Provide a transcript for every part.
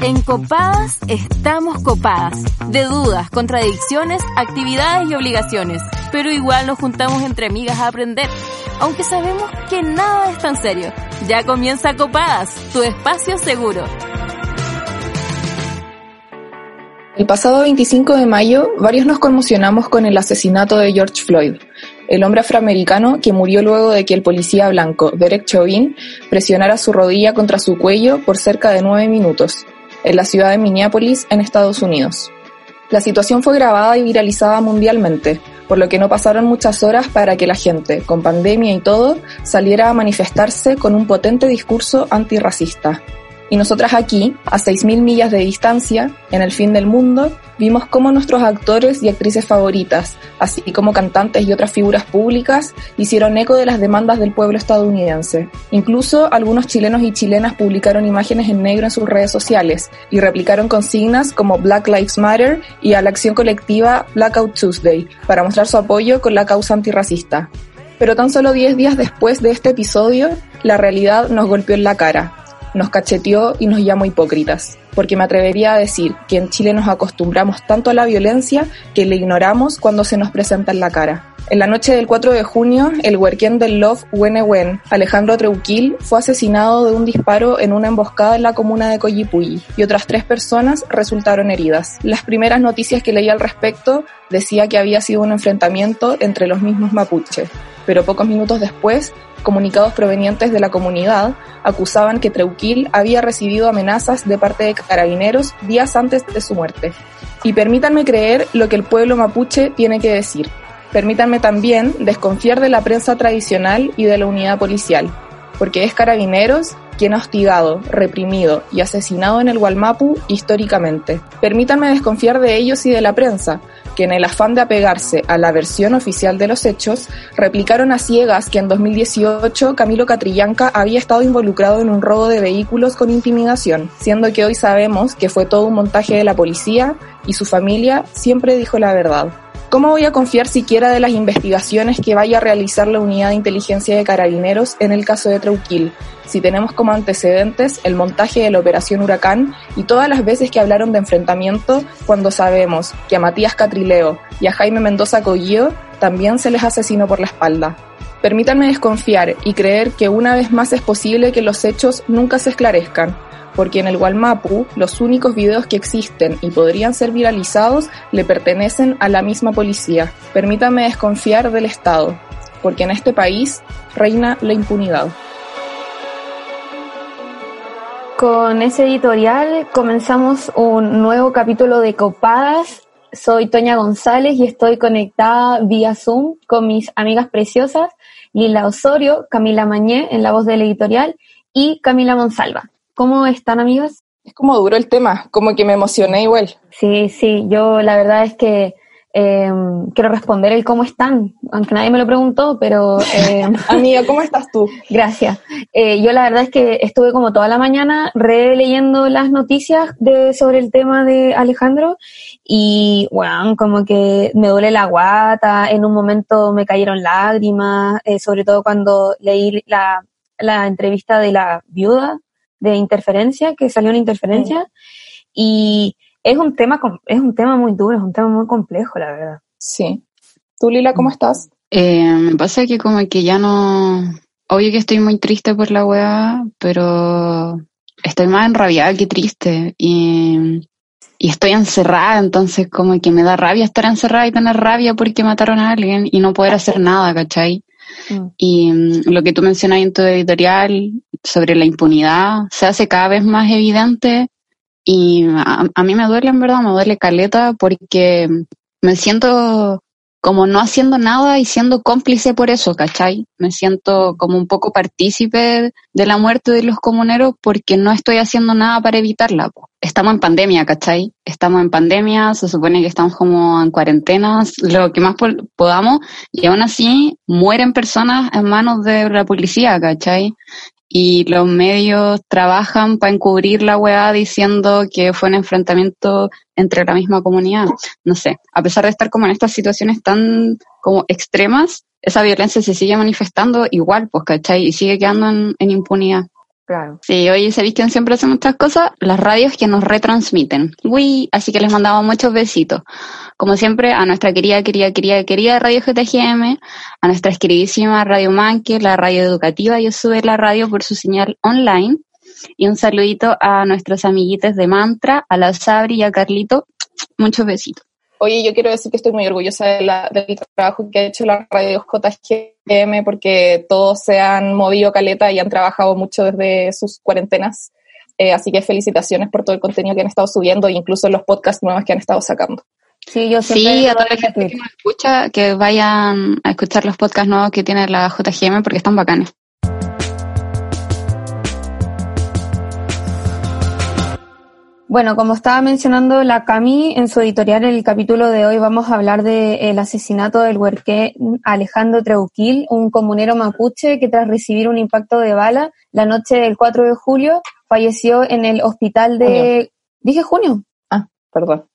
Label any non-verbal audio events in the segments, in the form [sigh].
En Copadas estamos copadas. De dudas, contradicciones, actividades y obligaciones. Pero igual nos juntamos entre amigas a aprender. Aunque sabemos que nada es tan serio. Ya comienza Copadas, tu espacio seguro. El pasado 25 de mayo, varios nos conmocionamos con el asesinato de George Floyd, el hombre afroamericano que murió luego de que el policía blanco, Derek Chauvin, presionara su rodilla contra su cuello por cerca de nueve minutos, en la ciudad de Minneapolis, en Estados Unidos. La situación fue grabada y viralizada mundialmente, por lo que no pasaron muchas horas para que la gente, con pandemia y todo, saliera a manifestarse con un potente discurso antirracista. Y nosotras aquí, a 6.000 millas de distancia, en el fin del mundo, vimos cómo nuestros actores y actrices favoritas, así como cantantes y otras figuras públicas, hicieron eco de las demandas del pueblo estadounidense. Incluso algunos chilenos y chilenas publicaron imágenes en negro en sus redes sociales y replicaron consignas como Black Lives Matter y a la acción colectiva Blackout Tuesday para mostrar su apoyo con la causa antirracista. Pero tan solo 10 días después de este episodio, la realidad nos golpeó en la cara nos cacheteó y nos llamó hipócritas, porque me atrevería a decir que en Chile nos acostumbramos tanto a la violencia que le ignoramos cuando se nos presenta en la cara. En la noche del 4 de junio, el huerquén del Love Wen, Alejandro Treuquil, fue asesinado de un disparo en una emboscada en la comuna de Coyipulli y otras tres personas resultaron heridas. Las primeras noticias que leí al respecto decía que había sido un enfrentamiento entre los mismos mapuches, pero pocos minutos después comunicados provenientes de la comunidad acusaban que Treuquil había recibido amenazas de parte de carabineros días antes de su muerte. Y permítanme creer lo que el pueblo mapuche tiene que decir. Permítanme también desconfiar de la prensa tradicional y de la unidad policial, porque es carabineros quien ha hostigado, reprimido y asesinado en el Gualmapu históricamente. Permítanme desconfiar de ellos y de la prensa, que en el afán de apegarse a la versión oficial de los hechos, replicaron a ciegas que en 2018 Camilo Catrillanca había estado involucrado en un robo de vehículos con intimidación, siendo que hoy sabemos que fue todo un montaje de la policía y su familia siempre dijo la verdad. ¿Cómo voy a confiar siquiera de las investigaciones que vaya a realizar la unidad de inteligencia de carabineros en el caso de Trauquil, si tenemos como antecedentes el montaje de la Operación Huracán y todas las veces que hablaron de enfrentamiento cuando sabemos que a Matías Catrileo y a Jaime Mendoza Collío también se les asesinó por la espalda? Permítanme desconfiar y creer que una vez más es posible que los hechos nunca se esclarezcan, porque en el Gualmapu los únicos videos que existen y podrían ser viralizados le pertenecen a la misma policía. Permítame desconfiar del Estado, porque en este país reina la impunidad. Con ese editorial comenzamos un nuevo capítulo de Copadas. Soy Toña González y estoy conectada vía Zoom con mis amigas preciosas Lila Osorio, Camila Mañé en la voz del editorial y Camila Monsalva. ¿Cómo están, amigas? Es como duro el tema, como que me emocioné igual. Sí, sí, yo la verdad es que eh, quiero responder el cómo están, aunque nadie me lo preguntó, pero... Eh, [laughs] Amiga, ¿cómo estás tú? Gracias. Eh, yo la verdad es que estuve como toda la mañana releyendo las noticias de, sobre el tema de Alejandro y, bueno, como que me duele la guata, en un momento me cayeron lágrimas, eh, sobre todo cuando leí la, la entrevista de la viuda de interferencia, que salió en interferencia, y es un tema es un tema muy duro, es un tema muy complejo, la verdad. Sí. ¿Tú, Lila, cómo estás? Eh, me pasa que como que ya no... Obvio que estoy muy triste por la weá, pero estoy más enrabiada que triste. Y, y estoy encerrada, entonces como que me da rabia estar encerrada y tener rabia porque mataron a alguien y no poder hacer nada, ¿cachai? Mm. Y mm, lo que tú mencionas en tu editorial sobre la impunidad se hace cada vez más evidente y a, mí me duele, en verdad, me duele caleta porque me siento como no haciendo nada y siendo cómplice por eso, ¿cachai? Me siento como un poco partícipe de la muerte de los comuneros porque no estoy haciendo nada para evitarla. Estamos en pandemia, ¿cachai? Estamos en pandemia, se supone que estamos como en cuarentenas, lo que más podamos, y aún así mueren personas en manos de la policía, ¿cachai? Y los medios trabajan para encubrir la weá diciendo que fue un enfrentamiento entre la misma comunidad. No sé, a pesar de estar como en estas situaciones tan como extremas, esa violencia se sigue manifestando igual, pues, ¿cachai? Y sigue quedando en, impunidad. Claro. Sí, oye, ¿sabéis quién siempre hace muchas cosas? Las radios que nos retransmiten. Uy, así que les mandamos muchos besitos. Como siempre, a nuestra querida, querida, querida, querida Radio GTGM, a nuestra queridísima Radio Manque, la radio educativa, yo sube la radio por su señal online. Y un saludito a nuestros amiguitos de Mantra, a la Sabri y a Carlito. Muchos besitos. Oye, yo quiero decir que estoy muy orgullosa de la, del trabajo que ha hecho la radio JGM porque todos se han movido caleta y han trabajado mucho desde sus cuarentenas. Eh, así que felicitaciones por todo el contenido que han estado subiendo e incluso los podcasts nuevos que han estado sacando. Sí, yo Sí, siempre a toda la gente que nos escucha, que vayan a escuchar los podcasts nuevos que tiene la JGM porque están bacanes. Bueno, como estaba mencionando la Cami en su editorial, en el capítulo de hoy vamos a hablar del asesinato del huerqué Alejandro Treuquil, un comunero mapuche que tras recibir un impacto de bala la noche del 4 de julio falleció en el hospital de... ¿Dije junio? Ah, perdón.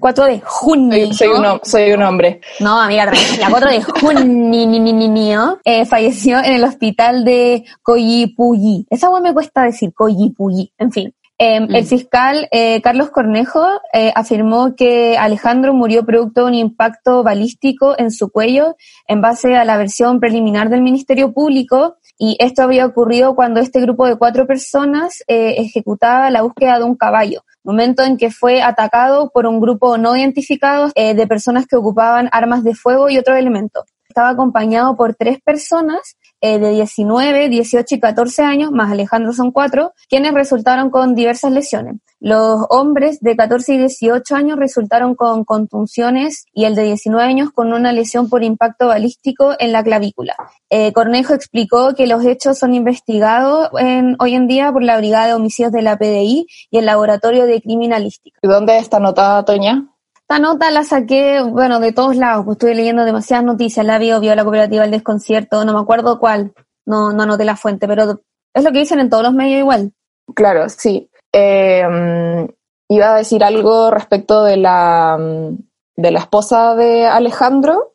4 de junio. Soy, un, soy un hombre. No, amiga, tranquila, 4 de junio eh, falleció en el hospital de Coyipulli. Esa agua me cuesta decir Coyipulli. En fin. Eh, Mm. El fiscal eh, Carlos Cornejo eh, afirmó que Alejandro murió producto de un impacto balístico en su cuello en base a la versión preliminar del Ministerio Público y esto había ocurrido cuando este grupo de cuatro personas eh, ejecutaba la búsqueda de un caballo, momento en que fue atacado por un grupo no identificado eh, de personas que ocupaban armas de fuego y otros elementos. Estaba acompañado por tres personas eh, de 19, 18 y 14 años, más Alejandro son cuatro, quienes resultaron con diversas lesiones. Los hombres de 14 y 18 años resultaron con contunciones y el de 19 años con una lesión por impacto balístico en la clavícula. Eh, Cornejo explicó que los hechos son investigados en- hoy en día por la Brigada de Homicidios de la PDI y el Laboratorio de Criminalística. ¿Y dónde está anotada, Toña? Esta nota la saqué, bueno, de todos lados, pues estuve leyendo demasiadas noticias, la vio, vio la cooperativa El Desconcierto, no me acuerdo cuál, no, no anoté la fuente, pero es lo que dicen en todos los medios igual. Claro, sí. Eh, mm, iba a decir algo respecto de la, mm, de la esposa de Alejandro.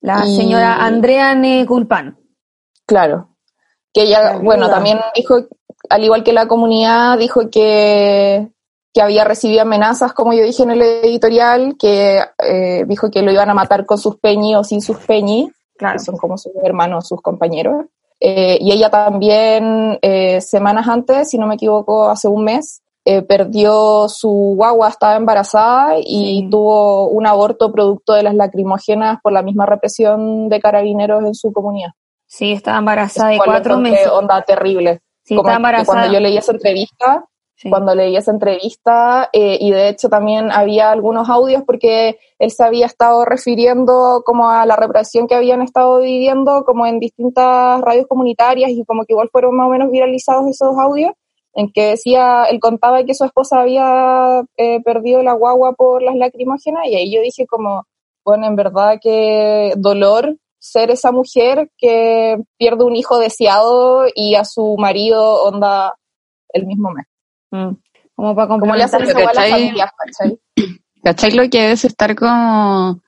La Y- señora Andrea Neculpan. Claro. Que ella, La bueno, también dijo, al igual que la comunidad, dijo que, que había recibido amenazas, como yo dije en el editorial, que eh, dijo que lo iban a matar con sus peñi o sin sus peñi, Claro. que son como sus hermanos, sus compañeros. Eh, y ella también, eh, semanas antes, si no me equivoco, hace un mes, eh, perdió su guagua, estaba embarazada y Sí. tuvo un aborto producto de las lacrimógenas por la misma represión de carabineros en su comunidad. Sí, estaba embarazada de cuatro meses. onda terrible. Sí, Como estaba embarazada. Cuando yo leí esa entrevista, Cuando leí esa entrevista, eh, y de hecho también había algunos audios porque él se había estado refiriendo como a la represión que habían estado viviendo como en distintas radios comunitarias y como que igual fueron más o menos viralizados esos audios en que decía, él contaba que su esposa había eh, perdido la guagua por las lacrimógenas y ahí yo dije como, bueno, en verdad que dolor ser esa mujer que pierde un hijo deseado y a su marido onda el mismo mes. Mm. Como para Como le hacen complementar. esa igual a las ¿cachai? familias, ¿cachai? [clears throat] ¿Cachai lo que es estar como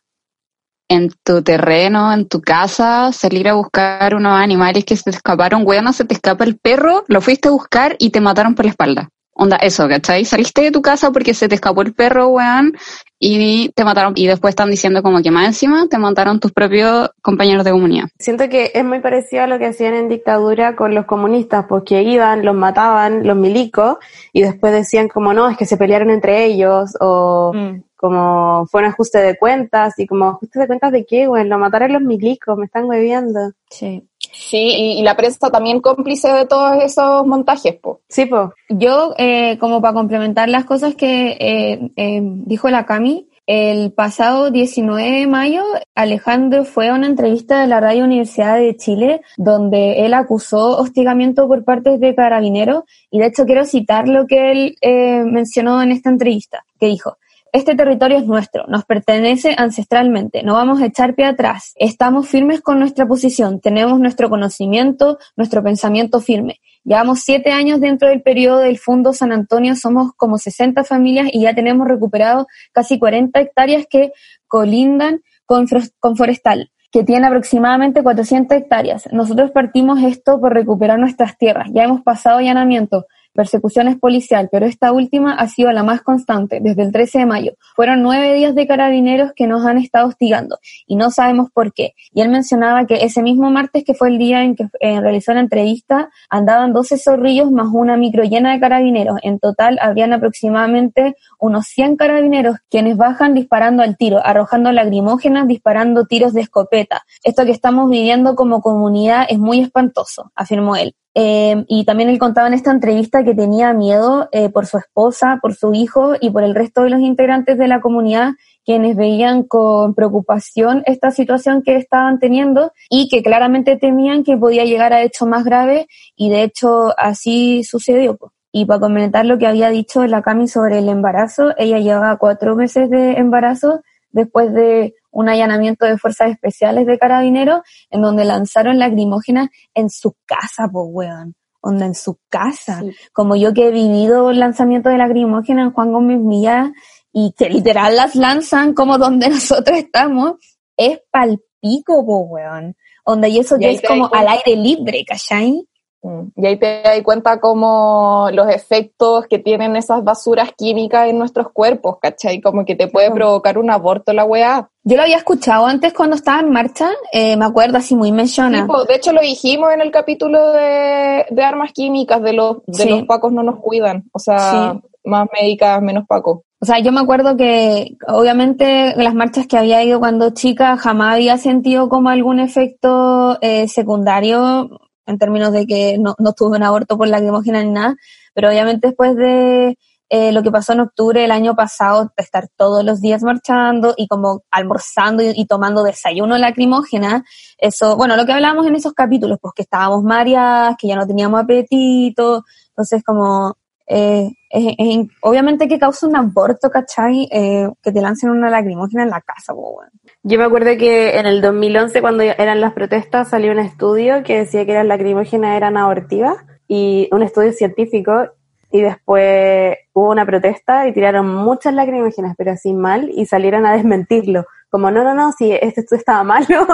en tu terreno, en tu casa, salir a buscar unos animales que se te escaparon, weón, se te escapa el perro, lo fuiste a buscar y te mataron por la espalda? Onda, eso, ¿cachai? Saliste de tu casa porque se te escapó el perro, weón, y te mataron. Y después están diciendo como que más encima te mataron tus propios compañeros de comunidad. Siento que es muy parecido a lo que hacían en dictadura con los comunistas, porque iban, los mataban, los milicos, y después decían como no, es que se pelearon entre ellos, o Mm. como fue un ajuste de cuentas, y como ajuste de cuentas de qué, güey, lo mataron los milicos, me están hueviando. Sí. Sí, y, y la prensa también cómplice de todos esos montajes, po. Sí, po. Yo, eh, como para complementar las cosas que eh, eh, dijo la Cami, el pasado 19 de mayo, Alejandro fue a una entrevista de la Radio Universidad de Chile, donde él acusó hostigamiento por parte de carabineros, y de hecho quiero citar lo que él eh, mencionó en esta entrevista, que dijo, este territorio es nuestro, nos pertenece ancestralmente, no vamos a echar pie atrás, estamos firmes con nuestra posición, tenemos nuestro conocimiento, nuestro pensamiento firme. Llevamos siete años dentro del periodo del Fondo San Antonio, somos como 60 familias y ya tenemos recuperado casi 40 hectáreas que colindan con, con forestal. que tiene aproximadamente 400 hectáreas. Nosotros partimos esto por recuperar nuestras tierras. Ya hemos pasado allanamiento, persecuciones policial, pero esta última ha sido la más constante, desde el 13 de mayo. Fueron nueve días de carabineros que nos han estado hostigando y no sabemos por qué. Y él mencionaba que ese mismo martes, que fue el día en que eh, realizó la entrevista, andaban 12 zorrillos más una micro llena de carabineros. En total habrían aproximadamente unos 100 carabineros quienes bajan disparando al tiro, arrojando lagrimógenas, disparando tiros de escopeta. Esto que estamos viviendo como comunidad es muy espantoso, afirmó él. Eh, y también él contaba en esta entrevista que tenía miedo eh, por su esposa, por su hijo y por el resto de los integrantes de la comunidad quienes veían con preocupación esta situación que estaban teniendo y que claramente temían que podía llegar a hechos más graves y de hecho así sucedió. Y para comentar lo que había dicho la Cami sobre el embarazo, ella llevaba cuatro meses de embarazo después de un allanamiento de fuerzas especiales de carabineros en donde lanzaron lacrimógenas en su casa, pues weón. Onda en su casa. Como yo que he vivido el lanzamiento de lacrimógena en Juan Gómez Millá y que literal las lanzan como donde [laughs] nosotros estamos, es palpico, pues weón. Onda, y eso ya es como al aire libre, ¿cachai? Mm. Y ahí te das cuenta como los efectos que tienen esas basuras químicas en nuestros cuerpos, ¿cachai? Como que te puede provocar un aborto la weá. Yo lo había escuchado antes cuando estaba en marcha, eh, me acuerdo así muy mencionado. Sí, de hecho lo dijimos en el capítulo de, de armas químicas, de los, de los pacos no nos cuidan, o sea, más médicas, menos pacos. O sea, yo me acuerdo que obviamente las marchas que había ido cuando chica jamás había sentido como algún efecto eh, secundario en términos de que no, no tuve un aborto por lacrimógena ni nada, pero obviamente después de eh, lo que pasó en octubre el año pasado, de estar todos los días marchando y como almorzando y, tomando desayuno lacrimógena, eso, bueno, lo que hablábamos en esos capítulos, pues que estábamos mareadas, que ya no teníamos apetito, entonces como, eh, es, obviamente que causa un aborto, ¿cachai? Eh, que te lancen una lacrimógena en la casa, pues bueno. Yo me acuerdo que en el 2011, cuando eran las protestas, salió un estudio que decía que las lacrimógenas eran abortivas y un estudio científico y después hubo una protesta y tiraron muchas lacrimógenas, pero así mal, y salieron a desmentirlo. Como, no, no, no, si este estudio estaba malo.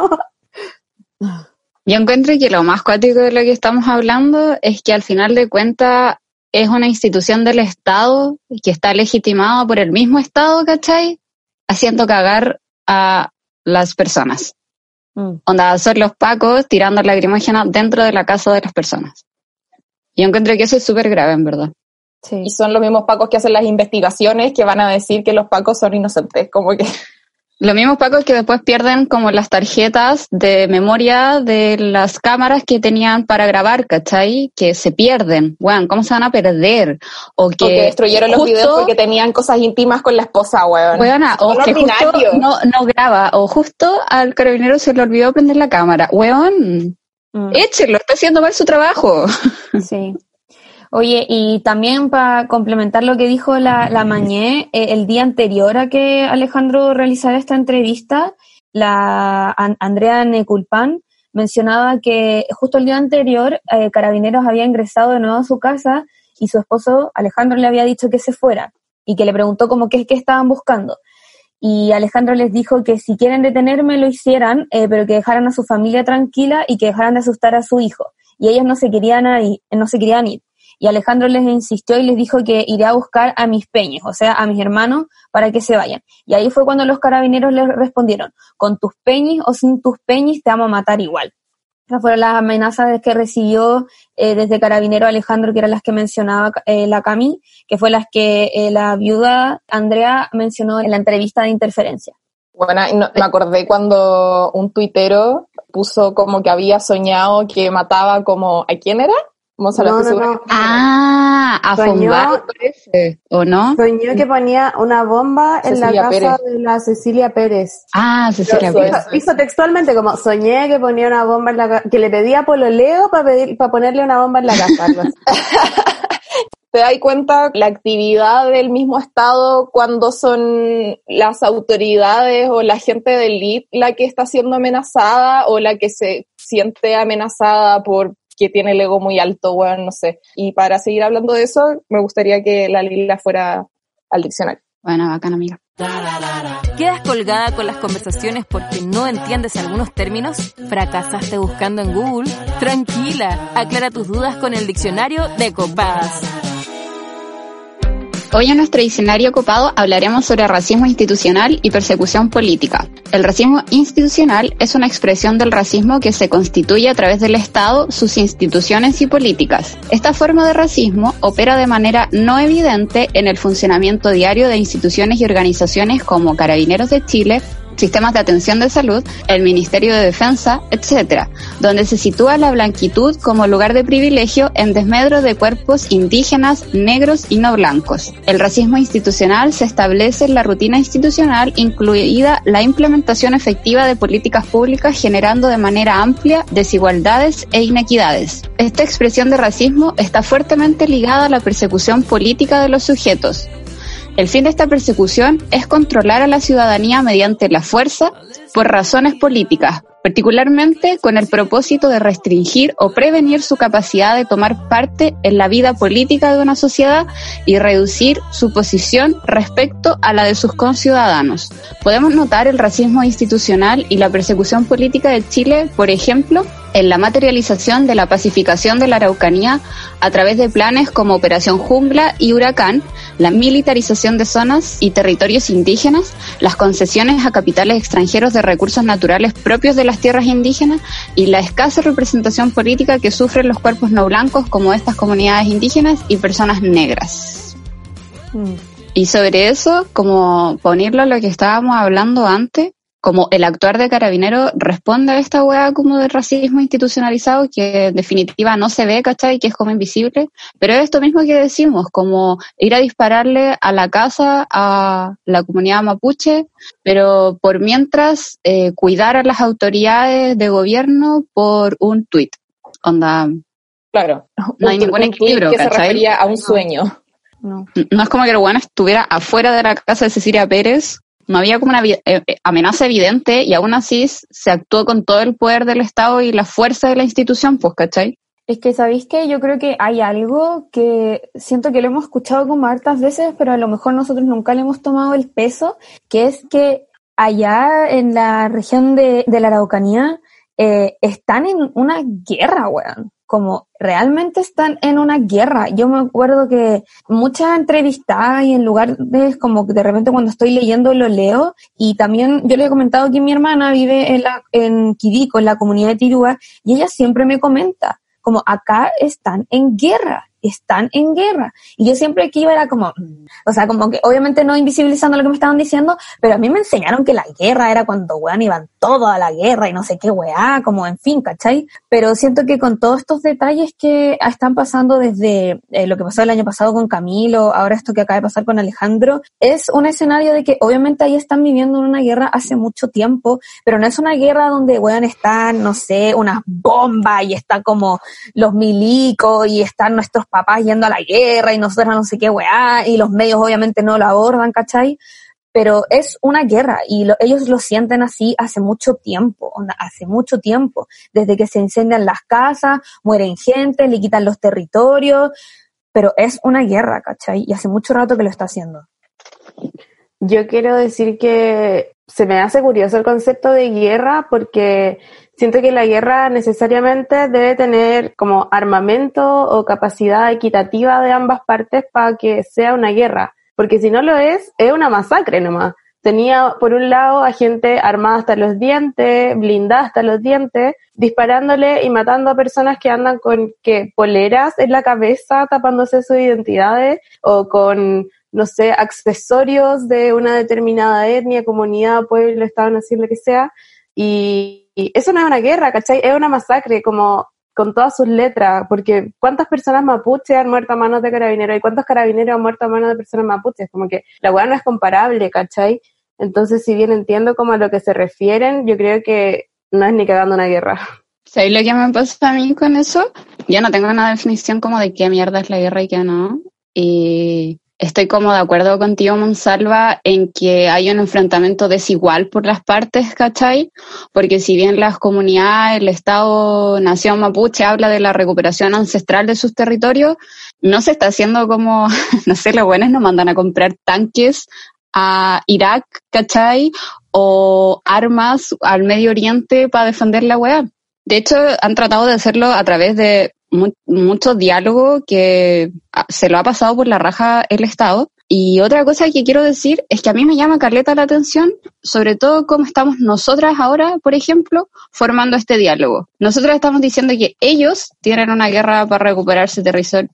Yo encuentro que lo más cuático de lo que estamos hablando es que al final de cuentas es una institución del Estado que está legitimada por el mismo Estado, ¿cachai? Haciendo cagar a las personas. Mm. Onda, son los pacos tirando lacrimógena dentro de la casa de las personas. Y yo encuentro que eso es súper grave, en verdad. Sí. Y son los mismos pacos que hacen las investigaciones que van a decir que los pacos son inocentes, como que Lo mismo, Paco, que después pierden como las tarjetas de memoria de las cámaras que tenían para grabar, ¿cachai? Que se pierden. Weón, ¿cómo se van a perder? O que, destruyeron los videos porque tenían cosas íntimas con la esposa, weón. o que justo no, no graba, o justo al carabinero se le olvidó prender la cámara. Weón, mm. échelo, está haciendo mal su trabajo. [laughs] Sí. Oye, y también para complementar lo que dijo la, la Mañé, eh, el día anterior a que Alejandro realizara esta entrevista, la Andrea Neculpan mencionaba que justo el día anterior eh, Carabineros había ingresado de nuevo a su casa y su esposo Alejandro le había dicho que se fuera y que le preguntó como qué, qué estaban buscando. Y Alejandro les dijo que si quieren detenerme lo hicieran, eh, pero que dejaran a su familia tranquila y que dejaran de asustar a su hijo. Y ellos no se querían ir, no se querían ir y Alejandro les insistió y les dijo que iré a buscar a mis peñes, o sea, a mis hermanos, para que se vayan. Y ahí fue cuando los carabineros les respondieron, con tus peñes o sin tus peñes te vamos a matar igual. Esas fueron las amenazas que recibió eh, desde Carabinero Alejandro, que eran las que mencionaba eh, la Cami, que fue las que eh, la viuda Andrea mencionó en la entrevista de interferencia. Bueno, me acordé cuando un tuitero puso como que había soñado que mataba como, ¿a quién era? No, no, Ah, a soñó, parece, ¿o no? Soñó que ponía una bomba en la casa de la Cecilia Pérez. Ah, Cecilia Pérez. Hizo, textualmente como, soñé que ponía una bomba en la casa, que le pedía a Leo para pedir, para ponerle una bomba en la casa. [laughs] te das cuenta la actividad del mismo Estado cuando son las autoridades o la gente del elite la que está siendo amenazada o la que se siente amenazada por que tiene el ego muy alto, bueno, no sé. Y para seguir hablando de eso, me gustaría que la Lila fuera al diccionario. Bueno, bacana, amiga. ¿Quedas colgada con las conversaciones porque no entiendes algunos términos? ¿Fracasaste buscando en Google? Tranquila, aclara tus dudas con el diccionario de copadas. Hoy en nuestro diccionario copado hablaremos sobre racismo institucional y persecución política. El racismo institucional es una expresión del racismo que se constituye a través del Estado, sus instituciones y políticas. Esta forma de racismo opera de manera no evidente en el funcionamiento diario de instituciones y organizaciones como Carabineros de Chile, sistemas de atención de salud, el Ministerio de Defensa, etc., donde se sitúa la blanquitud como lugar de privilegio en desmedro de cuerpos indígenas, negros y no blancos. El racismo institucional se establece en la rutina institucional, incluida la implementación efectiva de políticas públicas generando de manera amplia desigualdades e inequidades. Esta expresión de racismo está fuertemente ligada a la persecución política de los sujetos, el fin de esta persecución es controlar a la ciudadanía mediante la fuerza por razones políticas, particularmente con el propósito de restringir o prevenir su capacidad de tomar parte en la vida política de una sociedad y reducir su posición respecto a la de sus conciudadanos. Podemos notar el racismo institucional y la persecución política de Chile, por ejemplo, en la materialización de la pacificación de la Araucanía a través de planes como Operación Jungla y Huracán, la militarización de zonas y territorios indígenas, las concesiones a capitales extranjeros de recursos naturales propios de las tierras indígenas y la escasa representación política que sufren los cuerpos no blancos como estas comunidades indígenas y personas negras. Mm. Y sobre eso, como ponerlo a lo que estábamos hablando antes, como el actuar de carabinero responde a esta hueá como de racismo institucionalizado que en definitiva no se ve, ¿cachai? Que es como invisible, pero es esto mismo que decimos, como ir a dispararle a la casa a la comunidad mapuche, pero por mientras eh, cuidar a las autoridades de gobierno por un tuit. Onda. Claro. No hay ningún equilibrio, que se refería a un sueño. No. no es como que el bueno estuviera afuera de la casa de Cecilia Pérez no había como una eh, eh, amenaza evidente y aún así se actuó con todo el poder del Estado y la fuerza de la institución, pues, ¿cachai? Es que, ¿sabéis que Yo creo que hay algo que siento que lo hemos escuchado como hartas veces, pero a lo mejor nosotros nunca le hemos tomado el peso, que es que allá en la región de, la Araucanía eh, están en una guerra, weón como realmente están en una guerra. Yo me acuerdo que muchas entrevistas y en lugar de como que de repente cuando estoy leyendo lo leo y también yo le he comentado que mi hermana vive en la en Quirico, en la comunidad de Tirúa y ella siempre me comenta como acá están en guerra están en guerra. Y yo siempre iba era como, mm, o sea, como que obviamente no invisibilizando lo que me estaban diciendo, pero a mí me enseñaron que la guerra era cuando, weón, iban todos a la guerra y no sé qué, weá, como en fin, ¿cachai? Pero siento que con todos estos detalles que están pasando desde eh, lo que pasó el año pasado con Camilo, ahora esto que acaba de pasar con Alejandro, es un escenario de que obviamente ahí están viviendo en una guerra hace mucho tiempo, pero no es una guerra donde, weón, están, no sé, unas bombas y está como los milicos y están nuestros papás yendo a la guerra y nosotros no sé qué weá, y los medios obviamente no lo abordan, ¿cachai? Pero es una guerra y ellos lo sienten así hace mucho tiempo, hace mucho tiempo, desde que se incendian las casas, mueren gente, le quitan los territorios, pero es una guerra, ¿cachai? Y hace mucho rato que lo está haciendo. Yo quiero decir que se me hace curioso el concepto de guerra porque siento que la guerra necesariamente debe tener como armamento o capacidad equitativa de ambas partes para que sea una guerra, porque si no lo es, es una masacre nomás. Tenía por un lado a gente armada hasta los dientes, blindada hasta los dientes, disparándole y matando a personas que andan con que poleras en la cabeza tapándose sus identidades o con no sé, accesorios de una determinada etnia, comunidad, pueblo, estado, nación, lo que sea, y, eso no es una guerra, ¿cachai? Es una masacre, como con todas sus letras, porque ¿cuántas personas mapuches han muerto a manos de carabineros y cuántos carabineros han muerto a manos de personas mapuches? Como que la weá no es comparable, ¿cachai? Entonces, si bien entiendo como a lo que se refieren, yo creo que no es ni cagando una guerra. ¿Sabes lo que me pasa a mí con eso? Yo no tengo una definición como de qué mierda es la guerra y qué no. Y Estoy como de acuerdo contigo, Monsalva, en que hay un enfrentamiento desigual por las partes, ¿cachai? Porque si bien las comunidades, el Estado, Nación Mapuche habla de la recuperación ancestral de sus territorios, no se está haciendo como, [laughs] no sé, los buenos nos mandan a comprar tanques a Irak, ¿cachai? O armas al Medio Oriente para defender la weá. De hecho, han tratado de hacerlo a través de mu mucho diálogo que ah, se lo ha pasado por la raja el Estado. Y otra cosa que quiero decir es que a mí me llama Carleta la atención, sobre todo cómo estamos nosotras ahora, por ejemplo, formando este diálogo. Nosotros estamos diciendo que ellos tienen una guerra para recuperar su territorio.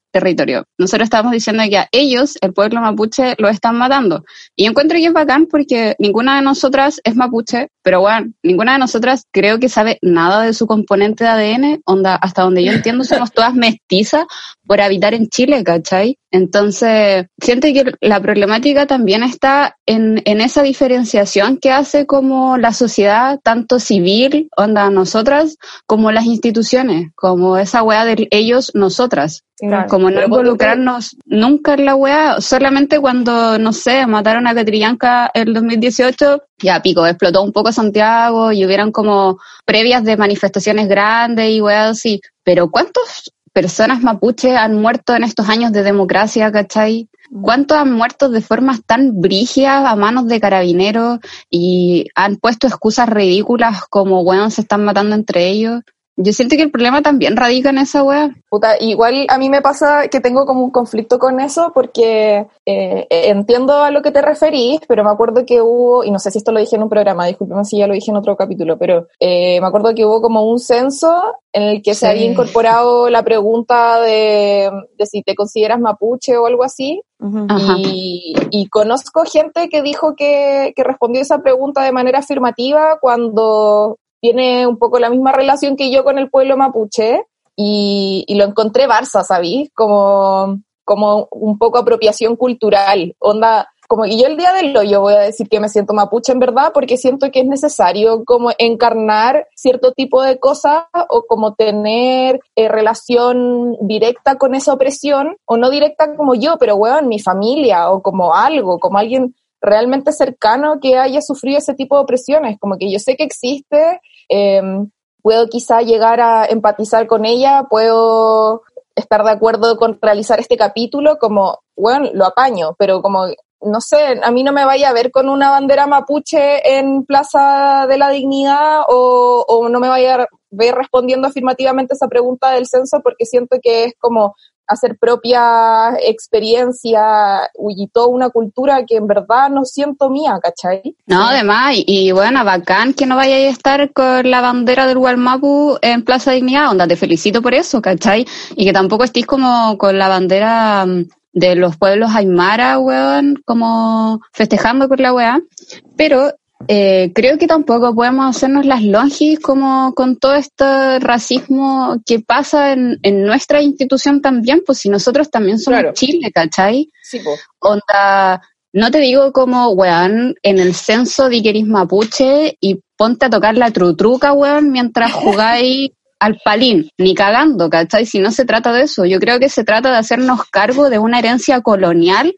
Nosotros estamos diciendo que a ellos, el pueblo mapuche, lo están matando. Y yo encuentro que es bacán porque ninguna de nosotras es mapuche, pero bueno, ninguna de nosotras creo que sabe nada de su componente de ADN, onda, hasta donde yo entiendo somos todas mestizas por habitar en Chile, ¿cachai? Entonces, siente que la problemática también está en, en esa diferenciación que hace como la sociedad, tanto civil, onda nosotras, como las instituciones, como esa weá de ellos, nosotras. Claro, como no involucrarnos nunca en la weá, solamente cuando, no sé, mataron a Catrillanca el 2018, ya pico, explotó un poco Santiago y hubieran como previas de manifestaciones grandes y weá así. Pero ¿cuántas personas mapuche han muerto en estos años de democracia, cachai? ¿Cuántos han muerto de formas tan brígidas a manos de carabineros y han puesto excusas ridículas como, weón, se están matando entre ellos? Yo siento que el problema también radica en esa weá. Puta, igual a mí me pasa que tengo como un conflicto con eso porque eh, entiendo a lo que te referís, pero me acuerdo que hubo, y no sé si esto lo dije en un programa, discúlpeme si ya lo dije en otro capítulo, pero eh, me acuerdo que hubo como un censo en el que se había incorporado la pregunta de, de si te consideras mapuche o algo así. Ajá. Y, y conozco gente que dijo que, que respondió esa pregunta de manera afirmativa cuando tiene un poco la misma relación que yo con el pueblo mapuche y, lo encontré Barça, ¿sabís? Como, como un poco apropiación cultural, onda, como y yo el día del hoyo voy a decir que me siento mapuche en verdad porque siento que es necesario como encarnar cierto tipo de cosas o como tener eh, relación directa con esa opresión o no directa como yo, pero weón, mi familia o como algo, como alguien realmente cercano que haya sufrido ese tipo de opresiones, como que yo sé que existe, eh, puedo quizá llegar a empatizar con ella, puedo estar de acuerdo con realizar este capítulo, como, bueno, lo apaño, pero como, no sé, a mí no me vaya a ver con una bandera mapuche en Plaza de la Dignidad o, o no me vaya a ver respondiendo afirmativamente esa pregunta del censo porque siento que es como hacer propia experiencia y toda una cultura que en verdad no siento mía, ¿cachai? No, además, y, y bueno, bacán que no vayáis a estar con la bandera del Gualmapu en Plaza Dignidad, onda, te felicito por eso, ¿cachai? Y que tampoco estéis como con la bandera mm, de los pueblos aymara, weón, como festejando por la weá. Pero eh, creo que tampoco podemos hacernos las longis como con todo este racismo que pasa en, en nuestra institución también, pues si nosotros también somos Claro. Chile, ¿cachai? Sí, pues. Onda, no te digo como, weón, en el censo de que eres mapuche y ponte a tocar la trutruca, weón, mientras [laughs] jugáis al palín, ni cagando, ¿cachai? Si no se trata de eso, yo creo que se trata de hacernos cargo de una herencia colonial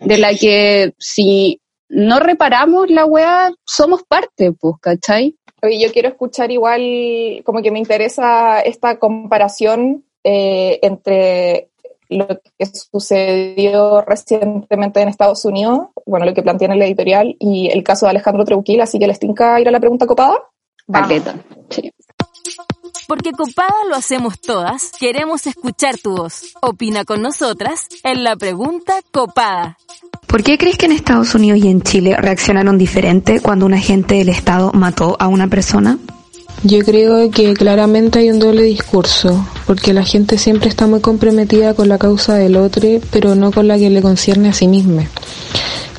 de la que si no reparamos la weá, somos parte, pues, ¿cachai? Oye, yo quiero escuchar igual, como que me interesa esta comparación eh, entre lo que sucedió recientemente en Estados Unidos, bueno, lo que plantea en el editorial, y el caso de Alejandro Treuquil, así que les tinca ir a la pregunta copada. Sí. Porque copada lo hacemos todas, queremos escuchar tu voz. Opina con nosotras en la pregunta copada. ¿Por qué crees que en Estados Unidos y en Chile reaccionaron diferente cuando un agente del Estado mató a una persona? Yo creo que claramente hay un doble discurso, porque la gente siempre está muy comprometida con la causa del otro, pero no con la que le concierne a sí misma.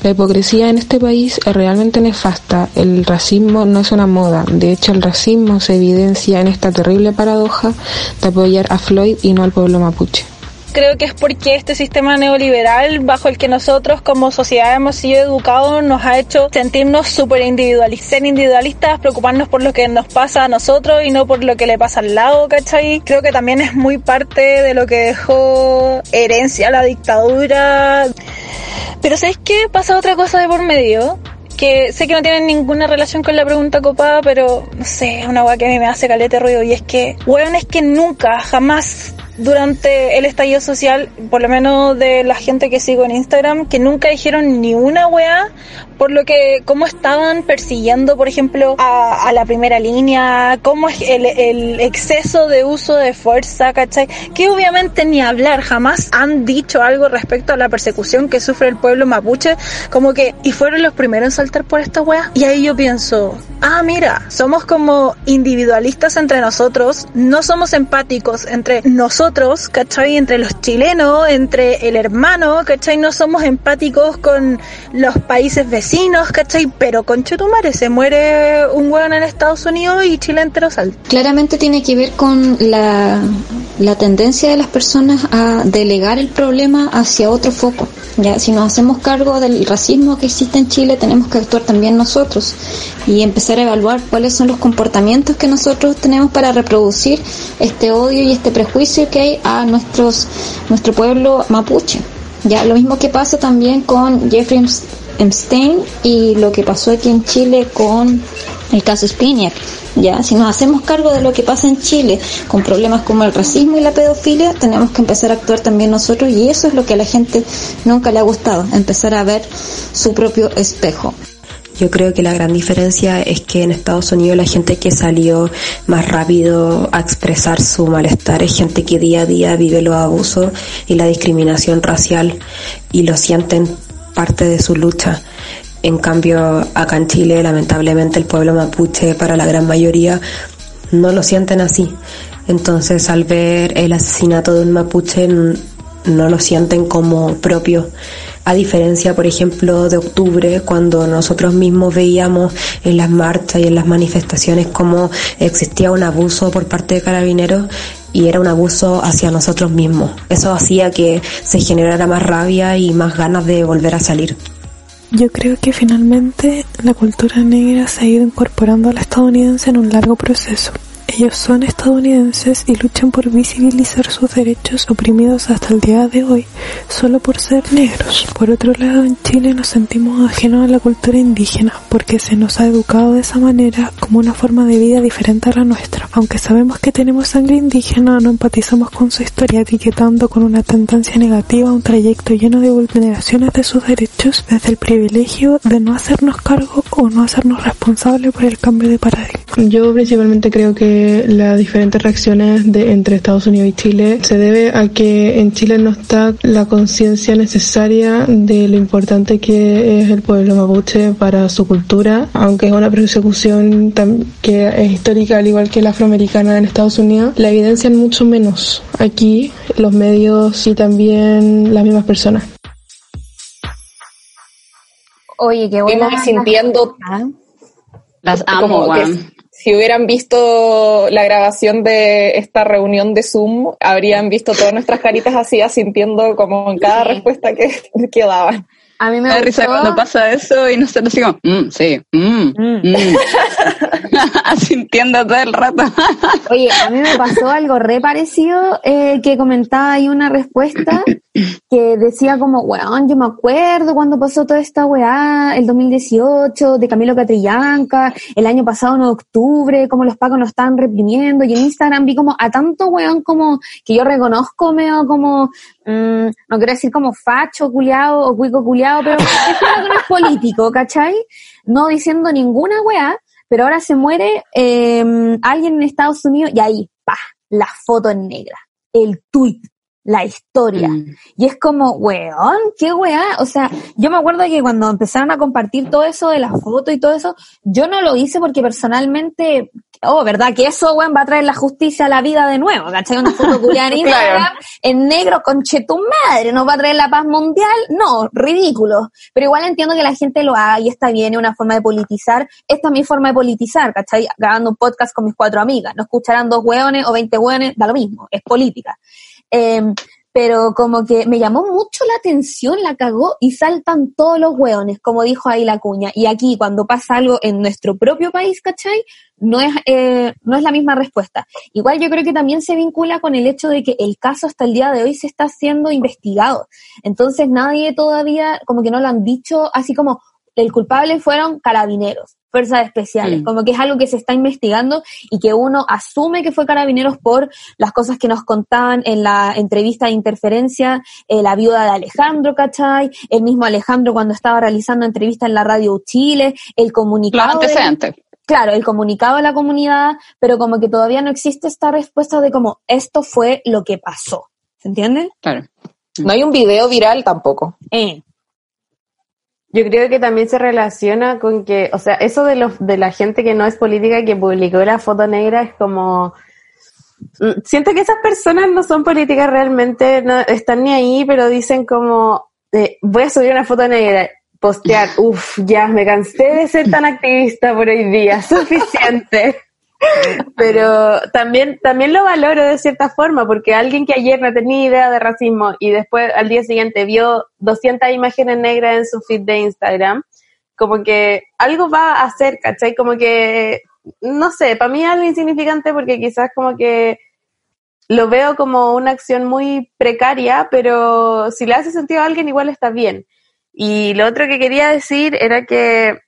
La hipocresía en este país es realmente nefasta. El racismo no es una moda. De hecho, el racismo se evidencia en esta terrible paradoja de apoyar a Floyd y no al pueblo mapuche. Creo que es porque este sistema neoliberal bajo el que nosotros como sociedad hemos sido educados nos ha hecho sentirnos súper individualistas, ser individualistas, preocuparnos por lo que nos pasa a nosotros y no por lo que le pasa al lado, ¿cachai? Creo que también es muy parte de lo que dejó herencia la dictadura. Pero ¿sabes qué? Pasa otra cosa de por medio que sé que no tiene ninguna relación con la pregunta copada, pero no sé, es una weá que a mí me hace calete ruido y es que, weón, es que nunca, jamás durante el estallido social, por lo menos de la gente que sigo en Instagram, que nunca dijeron ni una weá por lo que, cómo estaban persiguiendo, por ejemplo, a, la primera línea, cómo es el, el, exceso de uso de fuerza, ¿cachai? Que obviamente ni hablar, jamás han dicho algo respecto a la persecución que sufre el pueblo mapuche, como que, y fueron los primeros en saltar por esta wea. Y ahí yo pienso, ah, mira, somos como individualistas entre nosotros, no somos empáticos entre nosotros, ¿cachai? Entre los chilenos, entre el hermano, ¿cachai? No somos empáticos con los países vecinos vecinos, ¿cachai? Pero con Chetumare se muere un hueón en Estados Unidos y Chile entero salta. Claramente tiene que ver con la, la tendencia de las personas a delegar el problema hacia otro foco. Ya, si nos hacemos cargo del racismo que existe en Chile, tenemos que actuar también nosotros y empezar a evaluar cuáles son los comportamientos que nosotros tenemos para reproducir este odio y este prejuicio que hay a nuestros nuestro pueblo mapuche. Ya, lo mismo que pasa también con Jeffrey Epstein y lo que pasó aquí en Chile con el caso Spiniak. Ya, si nos hacemos cargo de lo que pasa en Chile con problemas como el racismo y la pedofilia, tenemos que empezar a actuar también nosotros y eso es lo que a la gente nunca le ha gustado, empezar a ver su propio espejo. Yo creo que la gran diferencia es que en Estados Unidos la gente que salió más rápido a expresar su malestar es gente que día a día vive los abusos y la discriminación racial y lo sienten parte de su lucha. En cambio, acá en Chile, lamentablemente, el pueblo mapuche, para la gran mayoría, no lo sienten así. Entonces, al ver el asesinato de un mapuche, no lo sienten como propio. A diferencia, por ejemplo, de octubre, cuando nosotros mismos veíamos en las marchas y en las manifestaciones cómo existía un abuso por parte de carabineros y era un abuso hacia nosotros mismos. Eso hacía que se generara más rabia y más ganas de volver a salir. Yo creo que finalmente la cultura negra se ha ido incorporando a la estadounidense en un largo proceso. Ellos son estadounidenses y luchan por visibilizar sus derechos oprimidos hasta el día de hoy, solo por ser negros. Por otro lado, en Chile nos sentimos ajenos a la cultura indígena, porque se nos ha educado de esa manera como una forma de vida diferente a la nuestra. Aunque sabemos que tenemos sangre indígena, no empatizamos con su historia, etiquetando con una tendencia negativa un trayecto lleno de vulneraciones de sus derechos desde el privilegio de no hacernos cargo o no hacernos responsables por el cambio de paradigma. Yo principalmente creo que las diferentes reacciones de, entre Estados Unidos y Chile se debe a que en Chile no está la conciencia necesaria de lo importante que es el pueblo mapuche para su cultura, aunque es una persecución que es histórica al igual que la afroamericana en Estados Unidos, la evidencian mucho menos aquí los medios y también las mismas personas. Oye, qué bueno. sintiendo... Las amo, si hubieran visto la grabación de esta reunión de Zoom, habrían visto todas nuestras caritas así, sintiendo como en cada respuesta que, [laughs] que daban. A mí me da risa cuando pasa eso y nosotros decimos, mm, sí, mm, mm. mm". [laughs] Sintiendo todo el rato. Oye, a mí me pasó algo re parecido eh, que comentaba ahí una respuesta [laughs] que decía como, weón, yo me acuerdo cuando pasó toda esta weá, el 2018, de Camilo Catrillanca, el año pasado en octubre, como los pacos nos estaban reprimiendo, y en Instagram vi como a tanto weón como que yo reconozco medio como, mmm, no quiero decir como facho culiado o cuico culiado, pero es que no es político, ¿cachai? No diciendo ninguna weá, pero ahora se muere eh, alguien en Estados Unidos y ahí, pa, la foto en negra, el tweet la historia. Mm. Y es como, weón, qué weá. O sea, yo me acuerdo que cuando empezaron a compartir todo eso de la foto y todo eso, yo no lo hice porque personalmente, oh, ¿verdad? Que eso, weón, va a traer la justicia a la vida de nuevo, ¿cachai? Una foto en [laughs] Instagram, en negro, conche tu madre, ¿no va a traer la paz mundial? No, ridículo. Pero igual entiendo que la gente lo haga y está bien, es una forma de politizar. Esta es mi forma de politizar, ¿cachai? Grabando un podcast con mis cuatro amigas. No escucharán dos weones o veinte weones, da lo mismo, es política. Em, pero como que me llamó mucho la atención, la cagó y saltan todos los hueones, como dijo ahí la cuña. Y aquí cuando pasa algo en nuestro propio país, ¿cachai? No es, eh, no es la misma respuesta. Igual yo creo que también se vincula con el hecho de que el caso hasta el día de hoy se está siendo investigado. Entonces nadie todavía, como que no lo han dicho así como, el culpable fueron carabineros fuerzas especiales, Mm. como que es algo que se está investigando y que uno asume que fue carabineros por las cosas que nos contaban en la entrevista de interferencia, eh, la viuda de Alejandro, ¿cachai? El mismo Alejandro cuando estaba realizando entrevista en la radio Chile, el Los comunicado. de- antecedentes. claro, el comunicado a la comunidad, pero como que todavía no existe esta respuesta de como esto fue lo que pasó. ¿Se entiende? Claro. No hay un video viral tampoco. Eh. Yo creo que también se relaciona con que, o sea, eso de los de la gente que no es política que publicó la foto negra es como mm, siento que esas personas no son políticas realmente, no están ni ahí, pero dicen como eh, voy a subir una foto negra, postear, [laughs] uff, ya me cansé de ser tan activista por hoy día, suficiente. [laughs] Pero también, también lo valoro de cierta forma, porque alguien que ayer no tenía idea de racismo y después al día siguiente vio 200 imágenes negras en su feed de Instagram, como que algo va a hacer, ¿cachai? Como que, no sé, para mí es algo insignificante porque quizás como que lo veo como una acción muy precaria, pero si le hace sentido a alguien igual está bien. Y lo otro que quería decir era que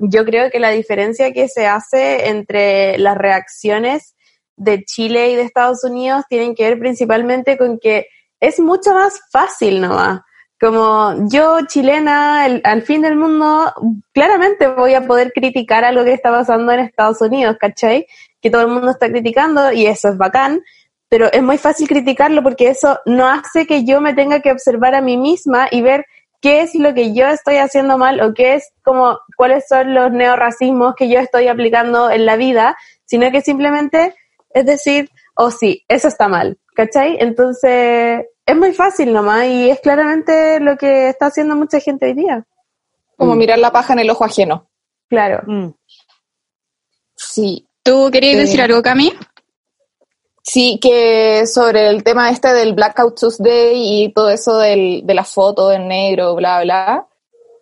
yo creo que la diferencia que se hace entre las reacciones de Chile y de Estados Unidos tienen que ver principalmente con que es mucho más fácil nomás. Como yo, chilena, al fin del mundo, claramente voy a poder criticar algo que está pasando en Estados Unidos, ¿cachai? Que todo el mundo está criticando y eso es bacán, pero es muy fácil criticarlo porque eso no hace que yo me tenga que observar a mí misma y ver qué es lo que yo estoy haciendo mal o qué es como cuáles son los neorracismos que yo estoy aplicando en la vida, sino que simplemente es decir, oh sí, eso está mal, ¿cachai? Entonces es muy fácil nomás y es claramente lo que está haciendo mucha gente hoy día. Como Mm. mirar la paja en el ojo ajeno. Claro. Sí. ¿Tú querías Eh, decir algo, Cami? Sí, que sobre el tema este del Blackout Tuesday y todo eso del, de la foto en negro, bla, bla,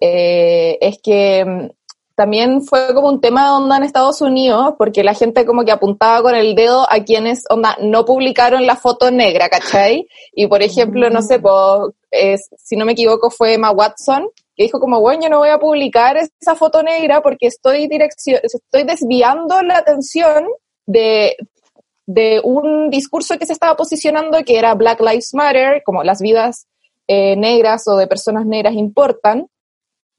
eh, es que mm, también fue como un tema de onda en Estados Unidos, porque la gente como que apuntaba con el dedo a quienes, onda, no publicaron la foto negra, ¿cachai? Y por ejemplo, no sé, pues, es- si no me equivoco fue Emma Watson, que dijo como, bueno, yo no voy a publicar esa foto negra porque estoy, estoy desviando la atención de, de un discurso que se estaba posicionando que era Black Lives Matter, como las vidas eh, negras o de personas negras importan,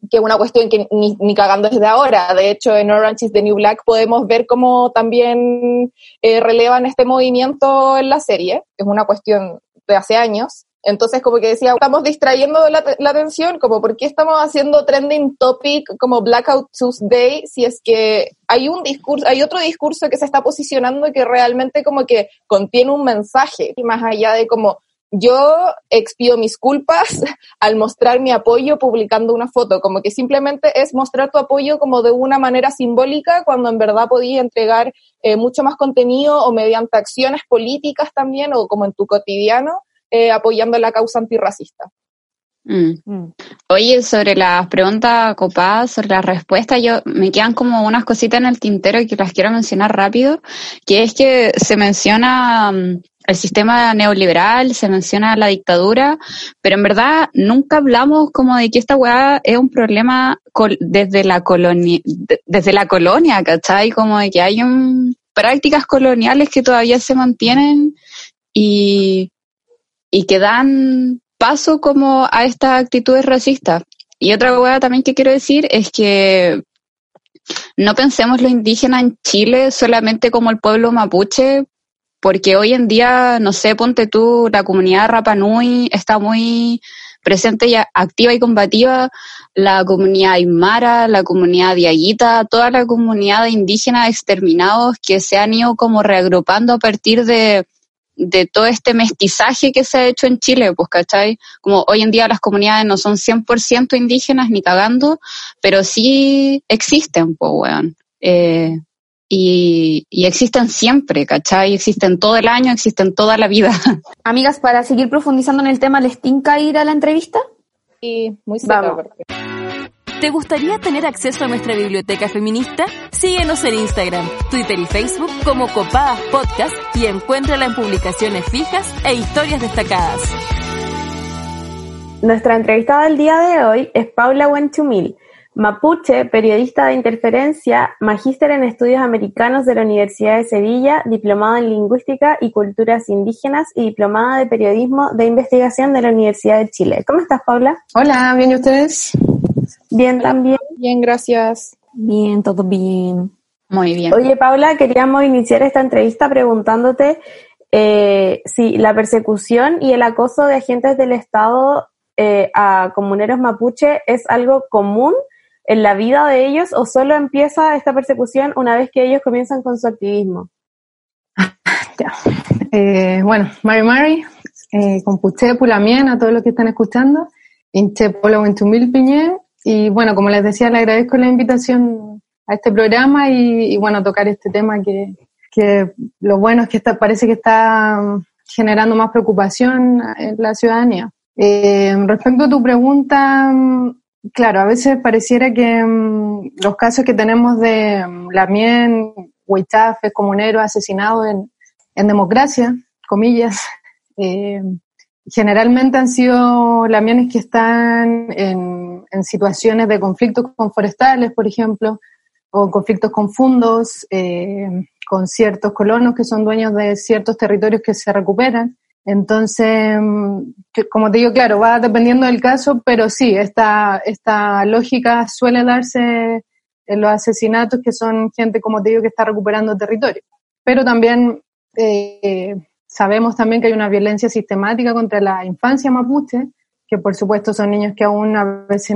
que es una cuestión que ni, ni cagando desde ahora. De hecho, en Orange is the New Black podemos ver cómo también eh, relevan este movimiento en la serie. Es una cuestión de hace años. Entonces, como que decía, estamos distrayendo la, la atención, como por qué estamos haciendo trending topic como Blackout Tuesday, si es que hay un discurso, hay otro discurso que se está posicionando que realmente como que contiene un mensaje, y más allá de como yo expío mis culpas [laughs] al mostrar mi apoyo publicando una foto, como que simplemente es mostrar tu apoyo como de una manera simbólica cuando en verdad podías entregar eh, mucho más contenido o mediante acciones políticas también o como en tu cotidiano eh, apoyando la causa antirracista. Mm. Oye, sobre las preguntas copadas, sobre las respuestas, yo me quedan como unas cositas en el tintero que las quiero mencionar rápido, que es que se menciona mm, el sistema neoliberal, se menciona la dictadura, pero en verdad nunca hablamos como de que esta weá es un problema col- desde la colonia, de- desde la colonia, ¿cachai? Como de que hay un, prácticas coloniales que todavía se mantienen y, y que dan paso como a estas actitudes racistas. Y otra cosa también que quiero decir es que no pensemos lo indígena en Chile solamente como el pueblo mapuche, porque hoy en día, no sé, ponte tú, la comunidad Rapa Nui está muy presente y activa y combativa, la comunidad Aymara, la comunidad Diaguita, toda la comunidad de indígenas exterminados que se han ido como reagrupando a partir de, de todo este mestizaje que se ha hecho en Chile, pues, ¿cachai? Como hoy en día las comunidades no son 100% indígenas ni cagando, pero sí existen, pues, weón. Eh, y, y existen siempre, ¿cachai? Existen todo el año, existen toda la vida. [laughs] Amigas, para seguir profundizando en el tema, ¿les tinca ir a la entrevista? Y muy cerca, Vamos. porque- ¿Te gustaría tener acceso a nuestra biblioteca feminista? Síguenos en Instagram, Twitter y Facebook como Copadas Podcast y encuéntrala en publicaciones fijas e historias destacadas. Nuestra entrevistada del día de hoy es Paula Buenchumil. Mapuche, periodista de interferencia, magíster en estudios americanos de la Universidad de Sevilla, diplomada en lingüística y culturas indígenas y diplomada de periodismo de investigación de la Universidad de Chile. ¿Cómo estás, Paula? Hola, ¿bien y ustedes? Bien, también. Bien, gracias. Bien, todo bien. Muy bien. Oye, Paula, queríamos iniciar esta entrevista preguntándote eh, si la persecución y el acoso de agentes del Estado eh, a comuneros mapuche es algo común en la vida de ellos o solo empieza esta persecución una vez que ellos comienzan con su activismo? [laughs] Ya. Eh, bueno, Mari Mari, eh, Compuché Pulamien, a todos los que están escuchando, Inche Polo Wentumil Piñé, y bueno, como les decía, le agradezco la invitación a este programa y, bueno, tocar este tema que, que lo bueno es que está, parece que está generando más preocupación en la ciudadanía. Eh, respecto a tu pregunta, mm, Claro, a veces pareciera que mm, los casos que tenemos de mm, Lamien, Huichafe, comuneros asesinados en, en democracia, comillas, [laughs] eh, generalmente han sido lamienes que están en, en, situaciones de conflictos con forestales, por ejemplo, o conflictos con fundos, eh, con ciertos colonos que son dueños de ciertos territorios que se recuperan. Entonces, mm, como te digo, claro, va dependiendo del caso, pero sí, esta, esta lógica suele darse en los asesinatos que son gente, como te digo, que está recuperando territorio. Pero también eh, sabemos también que hay una violencia sistemática contra la infancia mapuche, que por supuesto son niños que aún a veces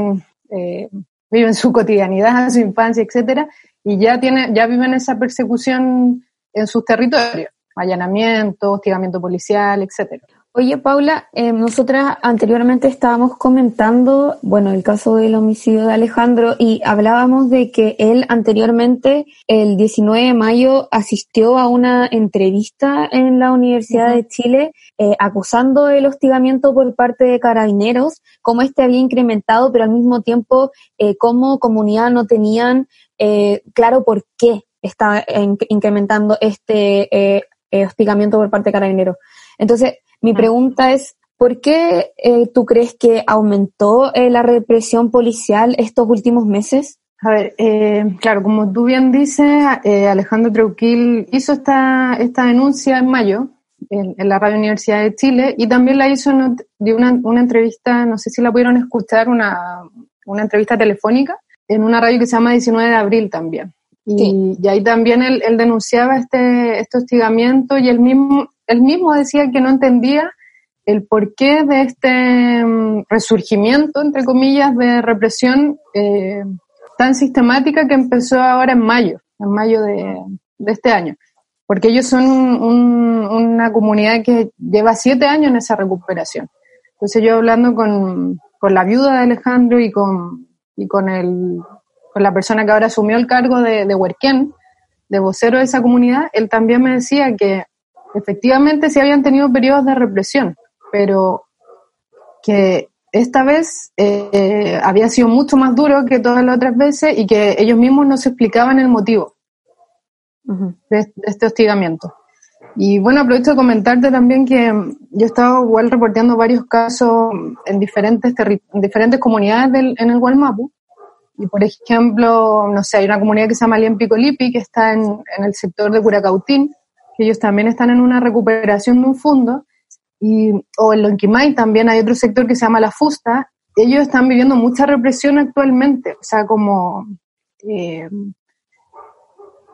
eh, viven su cotidianidad, [laughs] su infancia, etcétera, y ya tiene, ya viven esa persecución en sus territorios allanamiento, hostigamiento policial, etcétera. Oye, Paula, eh, nosotras anteriormente estábamos comentando, bueno, el caso del homicidio de Alejandro y hablábamos de que él anteriormente, el 19 de mayo, asistió a una entrevista en la Universidad de Chile eh, acusando el hostigamiento por parte de carabineros, cómo este había incrementado, pero al mismo tiempo, eh, como comunidad no tenían eh, claro por qué está incrementando este eh, eh, hostigamiento por parte de carabineros. Entonces, mi pregunta es, ¿por qué eh, tú crees que aumentó eh, la represión policial estos últimos meses? A ver, eh, claro, como tú bien dices, eh, Alejandro Treuquil hizo esta, esta denuncia en mayo en, en, la Radio Universidad de Chile y también la hizo en dio una, una entrevista, no sé si la pudieron escuchar, una, una entrevista telefónica en una radio que se llama 19 de abril también. Y, sí. y ahí también él, él, denunciaba este, este hostigamiento y él mismo, él mismo decía que no entendía el porqué de este um, resurgimiento, entre comillas, de represión eh, tan sistemática que empezó ahora en mayo, en mayo de, de este año. Porque ellos son un, una comunidad que lleva siete años en esa recuperación. Entonces yo hablando con, con la viuda de Alejandro y con, y con el con la persona que ahora asumió el cargo de, de Huerquén, de vocero de esa comunidad, él también me decía que efectivamente sí habían tenido periodos de represión, pero que esta vez eh, había sido mucho más duro que todas las otras veces y que ellos mismos no se explicaban el motivo de, de, este hostigamiento. Y bueno, aprovecho de comentarte también que yo he estado igual reporteando varios casos en diferentes, en diferentes comunidades del, en el Gualmapu y por ejemplo, no sé, hay una comunidad que se llama Lipi que está en, en, el sector de Curacautín, que ellos también están en una recuperación de un fondo, y, o en Lonquimay también hay otro sector que se llama La Fusta, ellos están viviendo mucha represión actualmente, o sea, como, eh,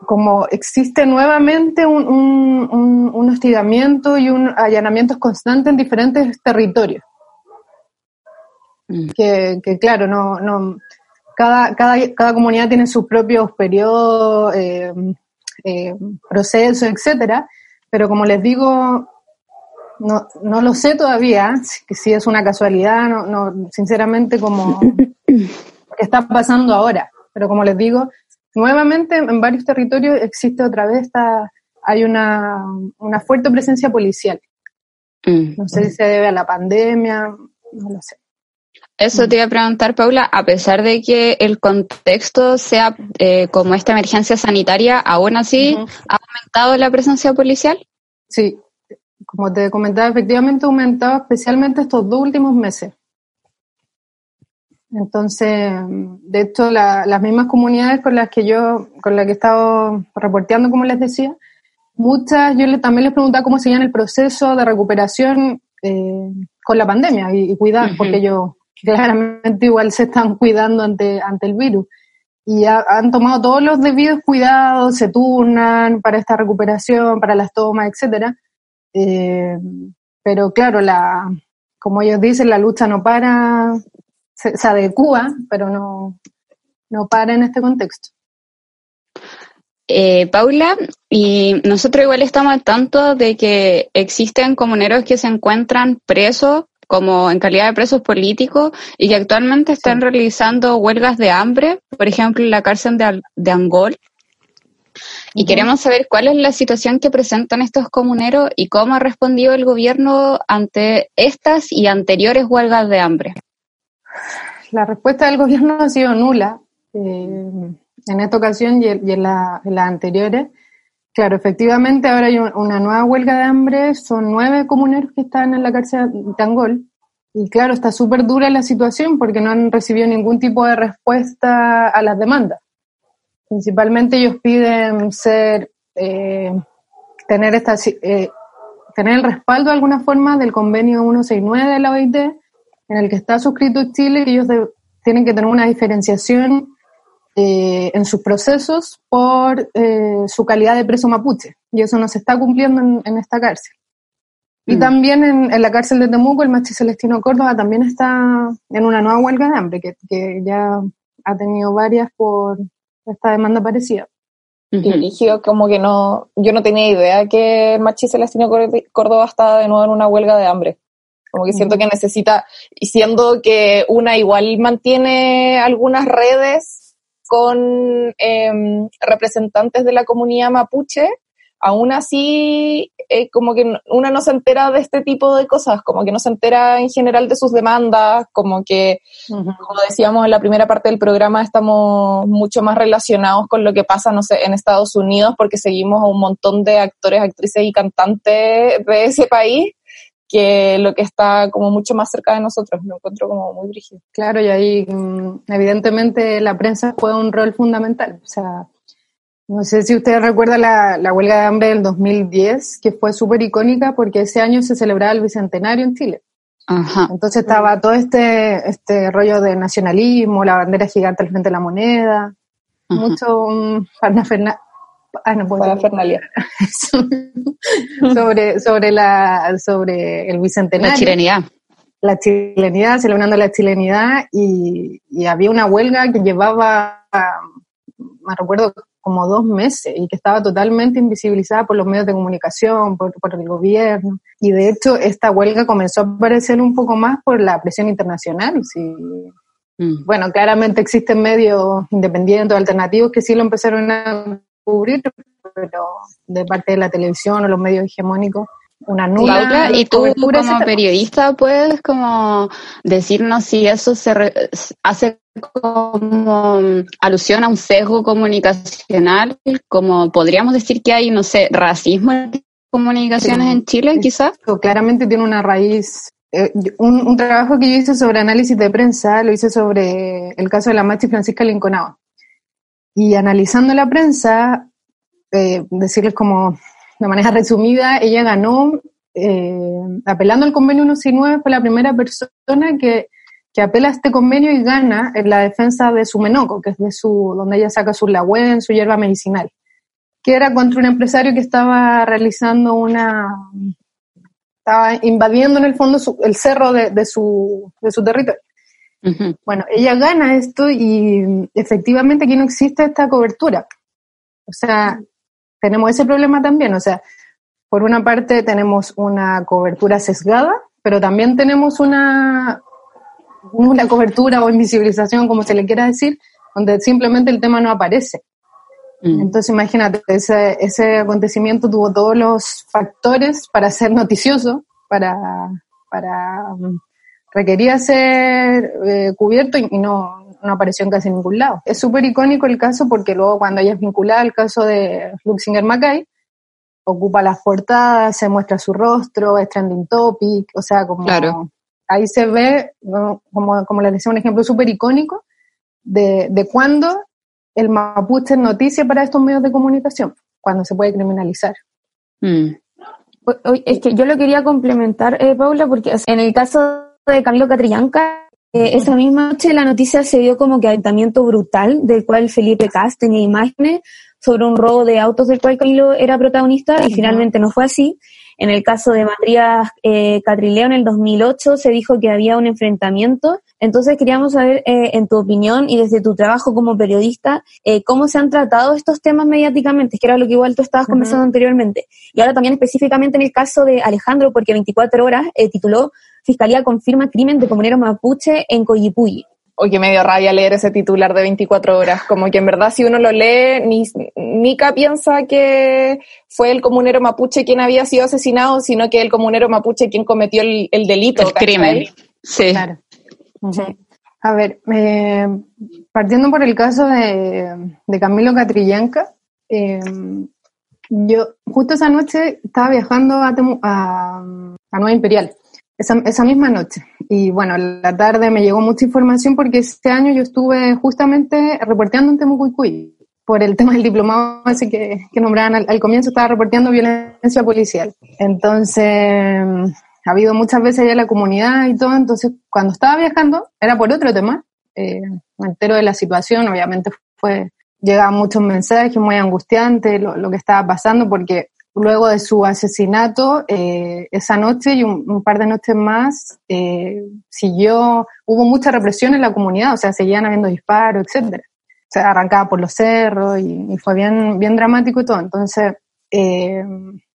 como existe nuevamente un, un, un, un hostigamiento y un allanamiento constante en diferentes territorios. Mm. Que, que claro, no, no, cada, cada, cada comunidad tiene sus propios periodos, eh, eh, procesos, etcétera, pero como les digo, no, no lo sé todavía, si, si es una casualidad, no, no, sinceramente como [coughs] que está pasando ahora, pero como les digo, nuevamente en varios territorios existe otra vez esta, hay una, una fuerte presencia policial. Mm. No sé si se debe a la pandemia, no lo sé. Eso te iba a preguntar, Paula, a pesar de que el contexto sea eh, como esta emergencia sanitaria, ¿aún así uh -huh. ha aumentado la presencia policial? Sí, como te comentaba, efectivamente ha aumentado especialmente estos dos últimos meses. Entonces, de hecho, las mismas comunidades con las que yo, con las que he estado reporteando, como les decía, muchas, yo también les preguntaba cómo seguían el proceso de recuperación eh, con la pandemia y, cuidar, porque ellos claramente igual se están cuidando ante, ante el virus. Y han tomado todos los debidos cuidados, se turnan para esta recuperación, para las tomas, etcétera. Eh, pero claro, la, como ellos dicen, la lucha no para, se, se adecua, pero no, no para en este contexto. Eh, Paula, y nosotros igual estamos al tanto de que existen comuneros que se encuentran presos como en calidad de presos políticos y que actualmente están realizando huelgas de hambre, por ejemplo, en la cárcel de, Angol. Y queremos saber cuál es la situación que presentan estos comuneros y cómo ha respondido el gobierno ante estas y anteriores huelgas de hambre. La respuesta del gobierno ha sido nula. Eh, en esta ocasión y, en, las anteriores. Claro, efectivamente ahora hay una nueva huelga de hambre, son nueve comuneros que están en la cárcel de Angol. Y claro, está súper dura la situación porque no han recibido ningún tipo de respuesta a las demandas. Principalmente ellos piden ser, eh, tener, esta, eh, tener el respaldo de alguna forma del convenio 169 de la OIT, en el que está suscrito Chile, y ellos tienen que tener una diferenciación eh, en sus procesos por eh, su calidad de preso mapuche, y eso no se está cumpliendo en, esta cárcel. Y mm. también en, la cárcel de Temuco, el machi Celestino Córdoba también está en una nueva huelga de hambre, que, ya ha tenido varias por esta demanda parecida. Y como que no, yo no tenía idea que el machi Celestino Córdoba estaba de nuevo en una huelga de hambre. Como que siento que necesita, y siendo que una igual mantiene algunas redes con em, representantes de la comunidad mapuche, aún así eh, como que una no se entera de este tipo de cosas, como que no se entera en general de sus demandas, como que, como decíamos en la primera parte del programa, estamos mucho más relacionados con lo que pasa, no sé, en Estados Unidos, porque seguimos a un montón de actores, actrices y cantantes de ese país que lo que está como mucho más cerca de nosotros. Lo encuentro como muy brígido. Claro, y ahí mm, evidentemente la prensa juega un rol fundamental. O sea, no sé si ustedes recuerdan la, la huelga de hambre del 2010, que fue súper icónica porque ese año se celebraba el Bicentenario en Chile. Ajá. Entonces estaba todo este, este rollo de nacionalismo, la bandera gigante al frente de la moneda, mucho um, Ah, no puedo [laughs] sobre, sobre, la, sobre el bicentenario. La chilenidad. La chilenidad, celebrando la chilenidad y, y había una huelga que llevaba, me recuerdo, como dos meses y que estaba totalmente invisibilizada por los medios de comunicación, por, por, el gobierno. Y de hecho, esta huelga comenzó a aparecer un poco más por la presión internacional. Sí. Mm. Bueno, claramente existen medios independientes, alternativos, que sí lo empezaron a cubrir, pero de parte de la televisión o los medios hegemónicos, una nula. y tú como periodista puedes como decirnos si eso se hace como alusión a un sesgo comunicacional, como podríamos decir que hay, no sé, racismo en comunicaciones en Chile, quizás. Claramente tiene una raíz eh, un, un, trabajo que yo hice sobre análisis de prensa, lo hice sobre el caso de la Machi Francisca Linconao. Y analizando la prensa, eh, decirles como de manera resumida, ella ganó, eh, apelando al convenio 169, fue la primera persona que, que apela a este convenio y gana en la defensa de su menoco, que es de su, donde ella saca su en su hierba medicinal, que era contra un empresario que estaba realizando una, estaba invadiendo en el fondo el cerro de, de, su, de su territorio. Bueno, ella gana esto y efectivamente aquí no existe esta cobertura. O sea, tenemos ese problema también. O sea, por una parte tenemos una cobertura sesgada, pero también tenemos una, una cobertura o invisibilización, como se le quiera decir, donde simplemente el tema no aparece. Mm. Entonces imagínate, ese, ese acontecimiento tuvo todos los factores para ser noticioso, para, para requería ser eh, cubierto y, no, no, apareció en casi ningún lado. Es súper icónico el caso porque luego cuando ella es vinculada al caso de Luxinger Mackay, ocupa las portadas, se muestra su rostro, es trending topic, o sea, como ahí se ve, como, como les decía, un ejemplo súper icónico de, de cuándo el mapuche es noticia para estos medios de comunicación, cuando se puede criminalizar. Mm. Es que yo lo quería complementar, eh, Paula, porque en el caso de Camilo Catrillanca, eh, esa misma noche la noticia se dio como que aventamiento brutal, del cual Felipe Cas tenía imágenes sobre un robo de autos del cual Camilo era protagonista y finalmente no fue así. En el caso de Matías eh, Catrileo en el 2008 se dijo que había un enfrentamiento. Entonces queríamos saber, eh, en tu opinión y desde tu trabajo como periodista, eh, cómo se han tratado estos temas mediáticamente, que era lo que igual tú estabas conversando anteriormente. Y ahora también específicamente en el caso de Alejandro, porque 24 horas eh, tituló Fiscalía confirma crimen de comunero mapuche en Coyipulli oye, me dio rabia leer ese titular de 24 horas, como que en verdad si uno lo lee, ni Nica piensa que fue el comunero mapuche quien había sido asesinado, sino que el comunero mapuche quien cometió el, delito. El crimen. Sí. Claro. A ver, eh, partiendo por el caso de, Camilo Catrillanca, eh, yo justo esa noche estaba viajando a, a, a Nueva Imperial esa, esa, misma noche. Y bueno, la tarde me llegó mucha información porque este año yo estuve justamente reporteando en Temucuicuy por el tema del diplomado ese que, que nombraban al, comienzo, estaba reporteando violencia policial. Entonces, ha habido muchas veces allá la comunidad y todo, entonces cuando estaba viajando era por otro tema, eh, me entero de la situación, obviamente fue, llegaban muchos mensajes muy angustiantes, lo, lo que estaba pasando, porque luego de su asesinato, eh, esa noche y un, par de noches más, eh, siguió, hubo mucha represión en la comunidad, o sea, seguían habiendo disparos, etcétera. O sea, arrancaba por los cerros y, fue bien, bien dramático y todo. Entonces, eh,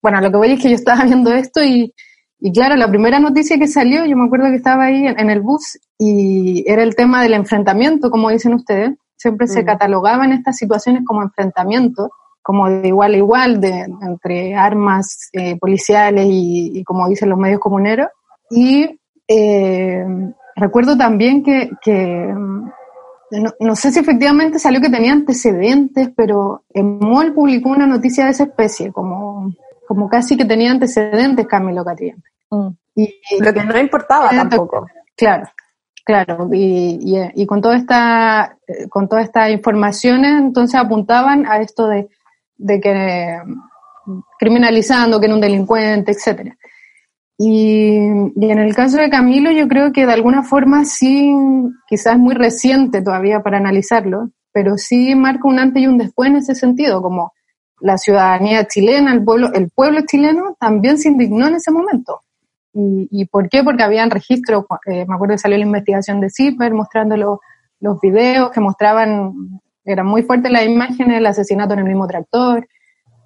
bueno, lo que voy es que yo estaba [laughs] viendo esto y, y claro, la primera noticia que salió, yo me acuerdo que estaba ahí en, el bus y era el tema del enfrentamiento, como dicen ustedes. Siempre se mm. catalogaban estas situaciones como enfrentamientos como de igual a igual de, entre armas eh, policiales y, como dicen los medios comuneros. Y eh, recuerdo también que, que mm, no, sé si efectivamente salió que tenía antecedentes, pero en MOL publicó una noticia de esa especie, como, como casi que tenía antecedentes Camilo Catriente. Mm. Y, Lo que no importaba tampoco. Claro, claro. Y, y, con toda esta, con todas estas informaciones, entonces apuntaban a esto de de que criminalizando que era un delincuente, etcétera. Y, en el caso de Camilo, yo creo que de alguna forma sí, quizás muy reciente todavía para analizarlo, pero sí marca un antes y un después en ese sentido, como la ciudadanía chilena, el pueblo, el pueblo chileno también se indignó en ese momento. ¿Y, por qué? Porque habían registros, eh, me acuerdo que salió la investigación de CIPER mostrando los videos que mostraban era muy fuerte la imagen del asesinato en el mismo tractor.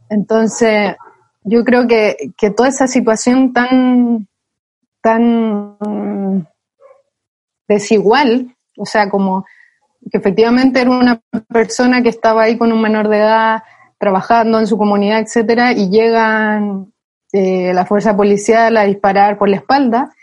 Entonces, yo creo que, que toda esa situación tan, tan desigual, o sea, como que efectivamente era una persona que estaba ahí con un menor de edad, trabajando en su comunidad, etcétera, y llegan eh, la fuerza policial a disparar por la espalda,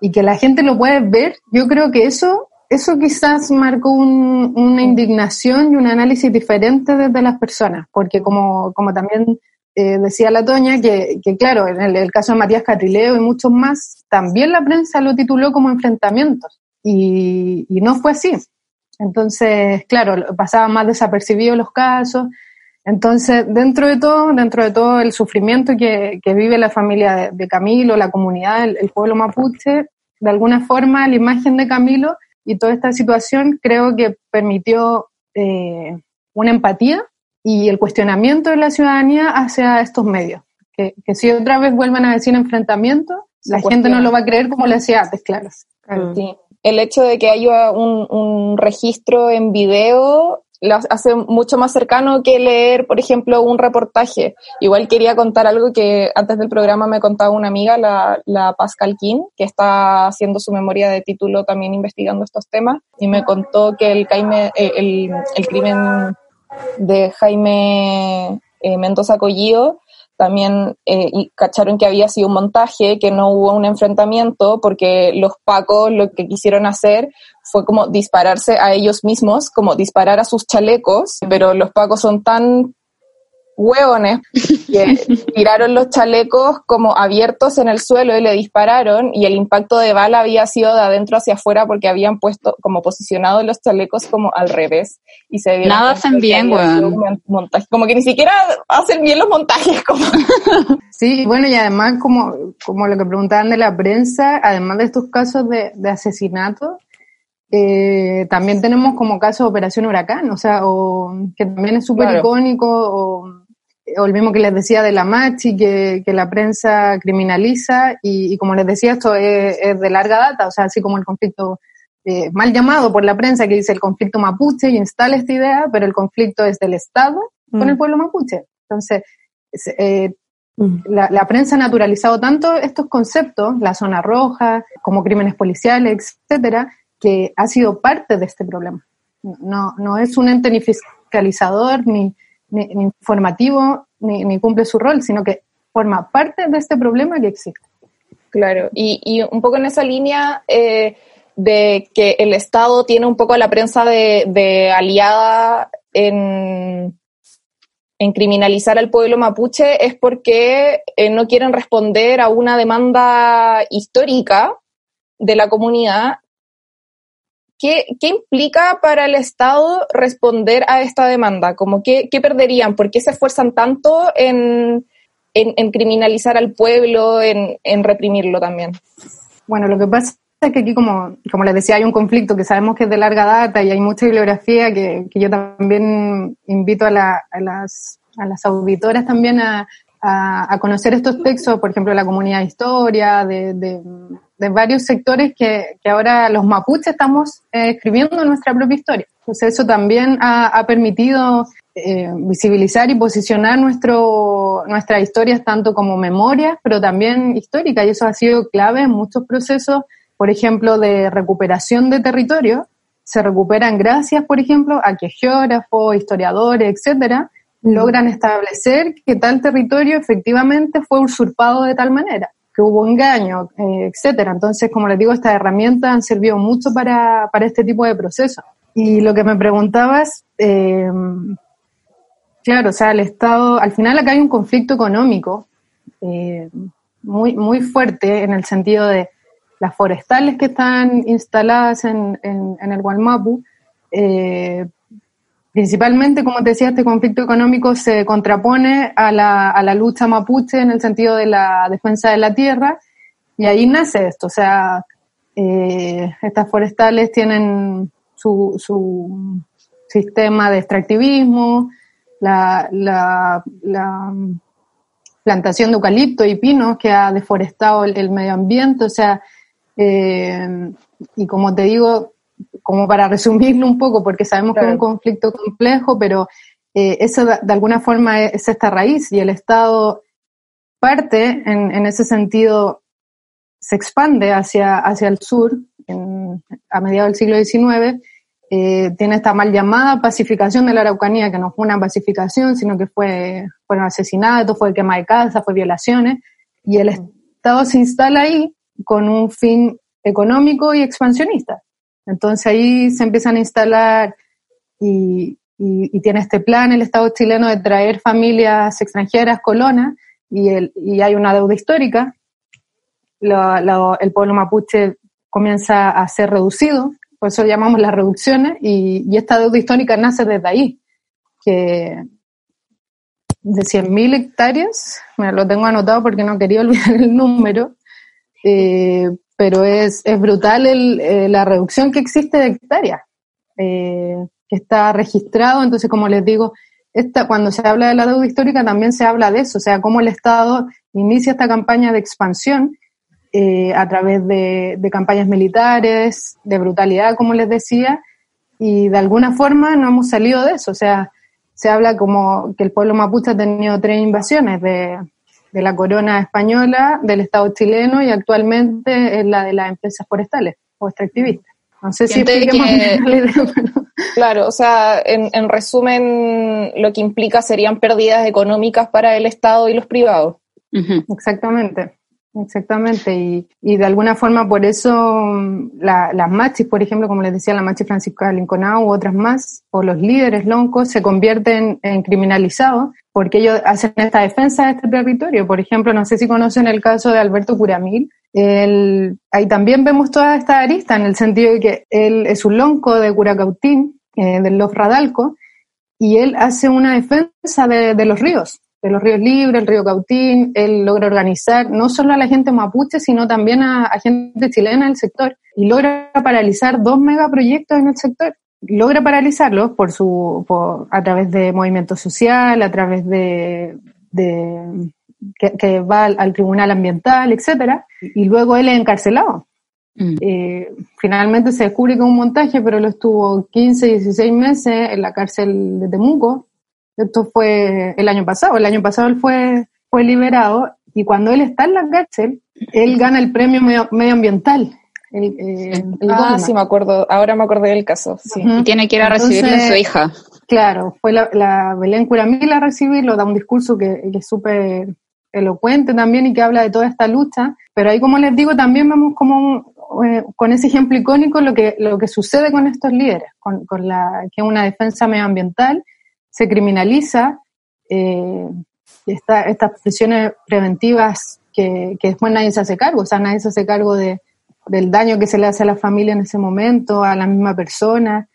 y que la gente lo puede ver, yo creo que eso eso quizás marcó una indignación y un análisis diferente desde las personas, porque como, como también eh, decía la Toña, que, que claro, en el, caso de Matías Catrileo y muchos más, también la prensa lo tituló como enfrentamientos, y, y no fue así. Entonces, claro, pasaban más desapercibidos los casos. Entonces, dentro de todo, dentro de todo el sufrimiento que, que vive la familia de, Camilo, la comunidad, el, pueblo mapuche, de alguna forma la imagen de Camilo y toda esta situación creo que permitió eh, una empatía y el cuestionamiento de la ciudadanía hacia estos medios. Que, si otra vez vuelvan a decir enfrentamiento, la gente no lo va a creer como le decía antes, claro. Sí. El hecho de que haya un, un registro en video lo hace mucho más cercano que leer, por ejemplo, un reportaje. Igual quería contar algo que antes del programa me contaba una amiga, la, la Pascal King, que está haciendo su memoria de título también investigando estos temas, y me contó que el, Caime, eh, el, el, crimen de Jaime eh, Mendoza Collío también eh, y cacharon que había sido un montaje, que no hubo un enfrentamiento, porque los pacos lo que quisieron hacer fue como dispararse a ellos mismos, como disparar a sus chalecos, pero los pacos son tan hueones que [laughs] tiraron los chalecos como abiertos en el suelo y le dispararon y el impacto de bala había sido de adentro hacia afuera porque habían puesto como posicionado los chalecos como al revés y se vieron Nada hacen bien, weón. montaje, como que ni siquiera hacen bien los montajes como [laughs] Sí, bueno, y además como, como lo que preguntaban de la prensa, además de estos casos de, de asesinato, eh, también tenemos como caso de Operación Huracán, o sea, o, que también es súper icónico, o, o, el mismo que les decía de la Machi, que, que la prensa criminaliza, y, como les decía, esto es, de larga data, o sea, así como el conflicto eh, mal llamado por la prensa, que dice el conflicto mapuche y instala esta idea, pero el conflicto es del Estado con el mm. pueblo mapuche. Entonces, eh, mm. la, la, prensa ha naturalizado tanto estos conceptos, la zona roja, como crímenes policiales, etcétera, que ha sido parte de este problema. No, no es un ente ni fiscalizador, ni, ni, informativo, ni, cumple su rol, sino que forma parte de este problema que existe. Claro, y, y un poco en esa línea eh, de que el Estado tiene un poco a la prensa de, de aliada en, en, criminalizar al pueblo mapuche es porque eh, no quieren responder a una demanda histórica de la comunidad ¿qué, implica para el Estado responder a esta demanda? Como qué, perderían? ¿Por qué se esfuerzan tanto en, criminalizar al pueblo, en, reprimirlo también? Bueno, lo que pasa es que aquí, como, como les decía, hay un conflicto que sabemos que es de larga data y hay mucha bibliografía que, yo también invito a, las, a las auditoras también a, a, conocer estos textos, por ejemplo, la comunidad de historia, de, varios sectores que, que, ahora los mapuches estamos eh, escribiendo nuestra propia historia. Entonces eso también ha, ha permitido eh, visibilizar y posicionar nuestro, nuestras historias tanto como memorias, pero también históricas, y eso ha sido clave en muchos procesos, por ejemplo, de recuperación de territorio. Se recuperan gracias, por ejemplo, a que geógrafos, historiadores, etcétera, logran establecer que tal territorio efectivamente fue usurpado de tal manera, que hubo engaño, eh, etcétera. Entonces, como les digo, estas herramientas han servido mucho para, para este tipo de procesos. Y lo que me preguntabas, eh, claro, o sea, el Estado, al final acá hay un conflicto económico eh, muy, muy fuerte en el sentido de las forestales que están instaladas en, en, el Gualmapu, eh, Principalmente, como te decía, este conflicto económico se contrapone a la, a la lucha mapuche en el sentido de la defensa de la tierra y ahí nace esto. O sea, eh, estas forestales tienen su, su sistema de extractivismo, la, la, la, plantación de eucalipto y pinos que ha deforestado el, medio ambiente. O sea, eh, y como te digo, como para resumirlo un poco, porque sabemos que es un conflicto complejo, pero eh, eso de, alguna forma es, esta raíz y el Estado parte en, ese sentido, se expande hacia, hacia el sur a mediados del siglo XIX, eh, tiene esta mal llamada pacificación de la Araucanía, que no fue una pacificación, sino que fue, fueron asesinatos, fue quema de casa, fue violaciones, y el Estado se instala ahí con un fin económico y expansionista. Entonces ahí se empiezan a instalar y, tiene este plan el Estado chileno de traer familias extranjeras, colonas, y, y hay una deuda histórica. el pueblo mapuche comienza a ser reducido, por eso llamamos las reducciones, y, esta deuda histórica nace desde ahí, que de 100.000 hectáreas, me lo tengo anotado porque no quería olvidar el número, eh, pero es, es brutal el, eh, la reducción que existe de hectáreas, eh, que está registrado. Entonces, como les digo, esta, cuando se habla de la deuda histórica también se habla de eso, o sea, cómo el Estado inicia esta campaña de expansión eh, a través de, de, campañas militares, de brutalidad, como les decía, y de alguna forma no hemos salido de eso, o sea, se habla como que el pueblo mapuche ha tenido tres invasiones de, de la corona española, del Estado chileno y actualmente es la de las empresas forestales o extractivistas. No sé si expliquemos [laughs] Claro, o sea, en, resumen, lo que implica serían pérdidas económicas para el Estado y los privados. Exactamente. Exactamente, y, y de alguna forma por eso mm, la- las machis, por ejemplo, como les decía, la machi Francisca Linconao u otras más, o los líderes loncos se convierten en criminalizados porque ellos hacen esta defensa de este territorio. Por ejemplo, no sé si conocen el caso de Alberto Curamil, él- ahí también vemos toda esta arista en el sentido de que él es un lonco de Curacautín, eh, del Los Radalco, y él hace una defensa de, de los ríos, de los ríos libres, el río Cautín, él logra organizar no solo a la gente mapuche, sino también a, a gente chilena del sector, y logra paralizar dos megaproyectos en el sector. Logra paralizarlos por su, por, a través de movimiento social, a través de, de que, que va al, al tribunal ambiental, etcétera, y luego él es encarcelado. Eh, finalmente se descubre que es un montaje, pero lo estuvo 15, 16 meses en la cárcel de Temuco. Esto fue el año pasado. El año pasado él fue, fue liberado y cuando él está en la cárcel, él gana el premio medio- medioambiental. El, eh, el Ah, Goldman. sí, me acuerdo. Ahora me acordé del caso. Sí. Y tiene que ir a recibirle a su Entonces, hija. Claro, fue la, la Belén Curamil a recibirlo, da un discurso que, que es súper elocuente también y que habla de toda esta lucha, pero ahí como les digo también vemos como un- eh, con ese ejemplo icónico lo que, lo que sucede con estos líderes, con, con la, que es una defensa medioambiental, se criminaliza, eh, esta- estas prisiones preventivas que, después nadie se hace cargo, o sea, nadie se hace cargo de, del daño que se le hace a la familia en ese momento, a la misma persona.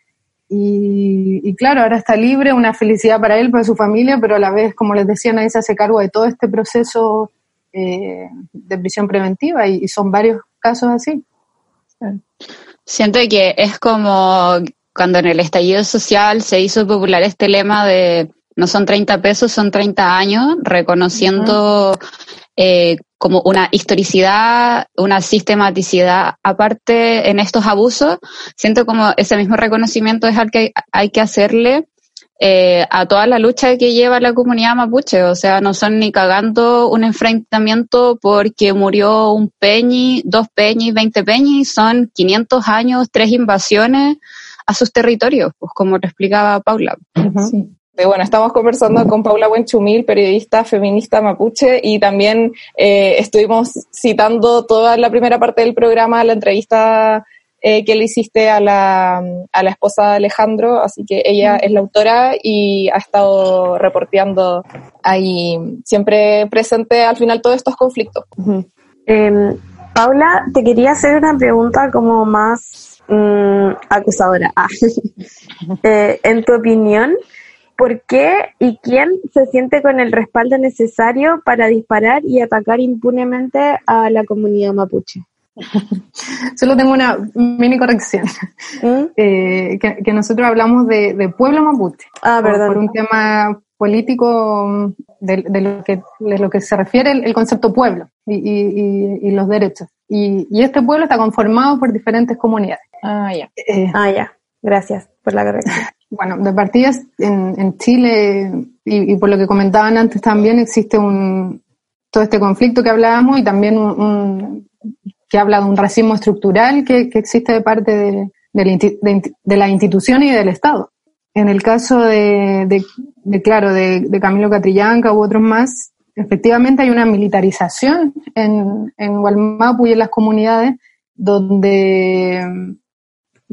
Y, claro, ahora está libre, una felicidad para él, para su familia, pero a la vez, como les decía, nadie se hace cargo de todo este proceso eh, de prisión preventiva y son varios casos así. Siento que es como cuando en el estallido social se hizo popular este lema de no son 30 pesos, son 30 años, reconociendo eh, como una historicidad, una sistematicidad aparte en estos abusos. Siento como ese mismo reconocimiento es al que hay, que hacerle eh, a toda la lucha que lleva la comunidad mapuche. O sea, no son ni cagando un enfrentamiento porque murió un peñi, dos peñis, 20 peñis, son 500 años, tres invasiones a sus territorios, pues como lo explicaba Paula. Sí. Eh, bueno, estamos conversando con Paula Buenchumil, periodista feminista mapuche, y también eh, estuvimos citando toda la primera parte del programa, la entrevista eh, que le hiciste a la, a la esposa de Alejandro, así que ella es la autora y ha estado reporteando ahí, siempre presente al final todos estos conflictos. Eh, Paula, te quería hacer una pregunta como más mm, acusadora. Ah. [laughs] Eh, en tu opinión, ¿por qué y quién se siente con el respaldo necesario para disparar y atacar impunemente a la comunidad mapuche? [laughs] Solo tengo una mini corrección. Eh, que, que nosotros hablamos de, de pueblo mapuche. Ah, por, por un tema político mm, de, de lo, que, de lo que se refiere el, el concepto pueblo y, y- y- y los derechos. Y, y este pueblo está conformado por diferentes comunidades. Ah, ya. Eh, Ah, ya. Gracias por la corrección. [laughs] Bueno, de partidas en, en Chile, y, y por lo que comentaban antes también, existe un todo este conflicto que hablábamos y también un, un- que habla de un racismo estructural que, que existe de parte de, de la de la institución y del Estado. En el caso de, de- de, claro, de, de Camilo Catrillanca u otros más, efectivamente hay una militarización en, en Gualmapu y en las comunidades donde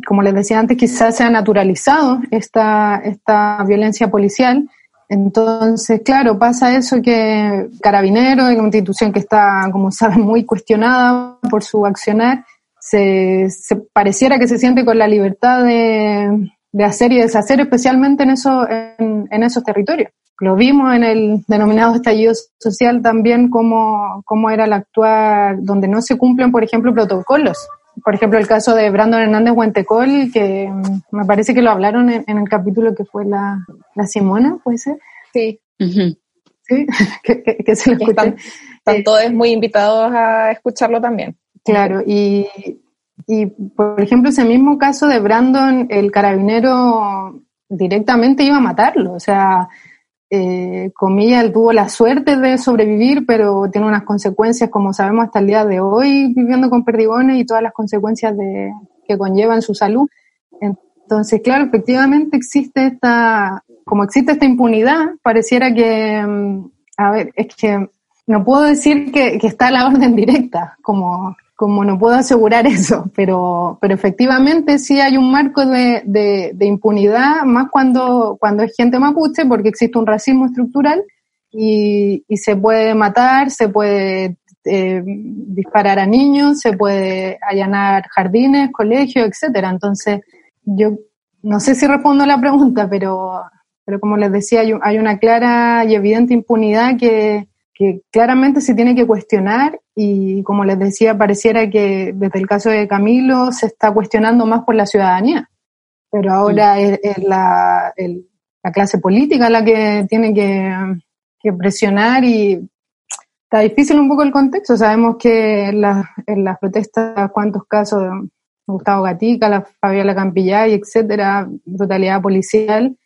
como les decía antes, quizás se ha naturalizado esta, esta violencia policial. Entonces, claro, pasa eso que Carabinero, una institución que está, como saben, muy cuestionada por su accionar, se, se pareciera que se siente con la libertad de, de hacer y deshacer, especialmente en, eso, en, en esos territorios. Lo vimos en el denominado estallido social también, cómo, cómo era el actuar, donde no se cumplen, por ejemplo, protocolos por ejemplo, el caso de Brandon Hernández Huentecol, que mm, me parece que lo hablaron en, en el capítulo que fue la, la Simona, ¿puede ser? Sí. Sí, [laughs] que, que- que se lo Y escuché. están, están todos muy invitados a escucharlo también. Claro, y, y por ejemplo, ese mismo caso de Brandon, el carabinero directamente iba a matarlo, o sea, eh, comilla, él tuvo la suerte de sobrevivir, pero tiene unas consecuencias, como sabemos hasta el día de hoy, viviendo con perdigones y todas las consecuencias de, que conllevan su salud. Entonces, claro, efectivamente existe esta, como existe esta impunidad, pareciera que, mm, a ver, es que no puedo decir que, que está a la orden directa, como, como no puedo asegurar [laughs] eso, pero, pero efectivamente sí hay un marco de, de, de, impunidad, más cuando, cuando es gente mapuche, porque existe un racismo estructural y, y se puede matar, se puede eh, disparar a niños, se puede allanar jardines, colegios, etcétera. Entonces, yo no sé si respondo a la pregunta, pero, pero como les decía, hay, hay una clara y evidente impunidad que, que claramente se tiene que cuestionar y como les decía, pareciera que desde el caso de Camilo se está cuestionando más por la ciudadanía, pero ahora es, es la, el, la, clase política la que tiene que, que, presionar y está difícil un poco el contexto. Sabemos que en, la, en las protestas, cuántos casos Gustavo Gatica, la Fabiola Campillay, etcétera, brutalidad policial,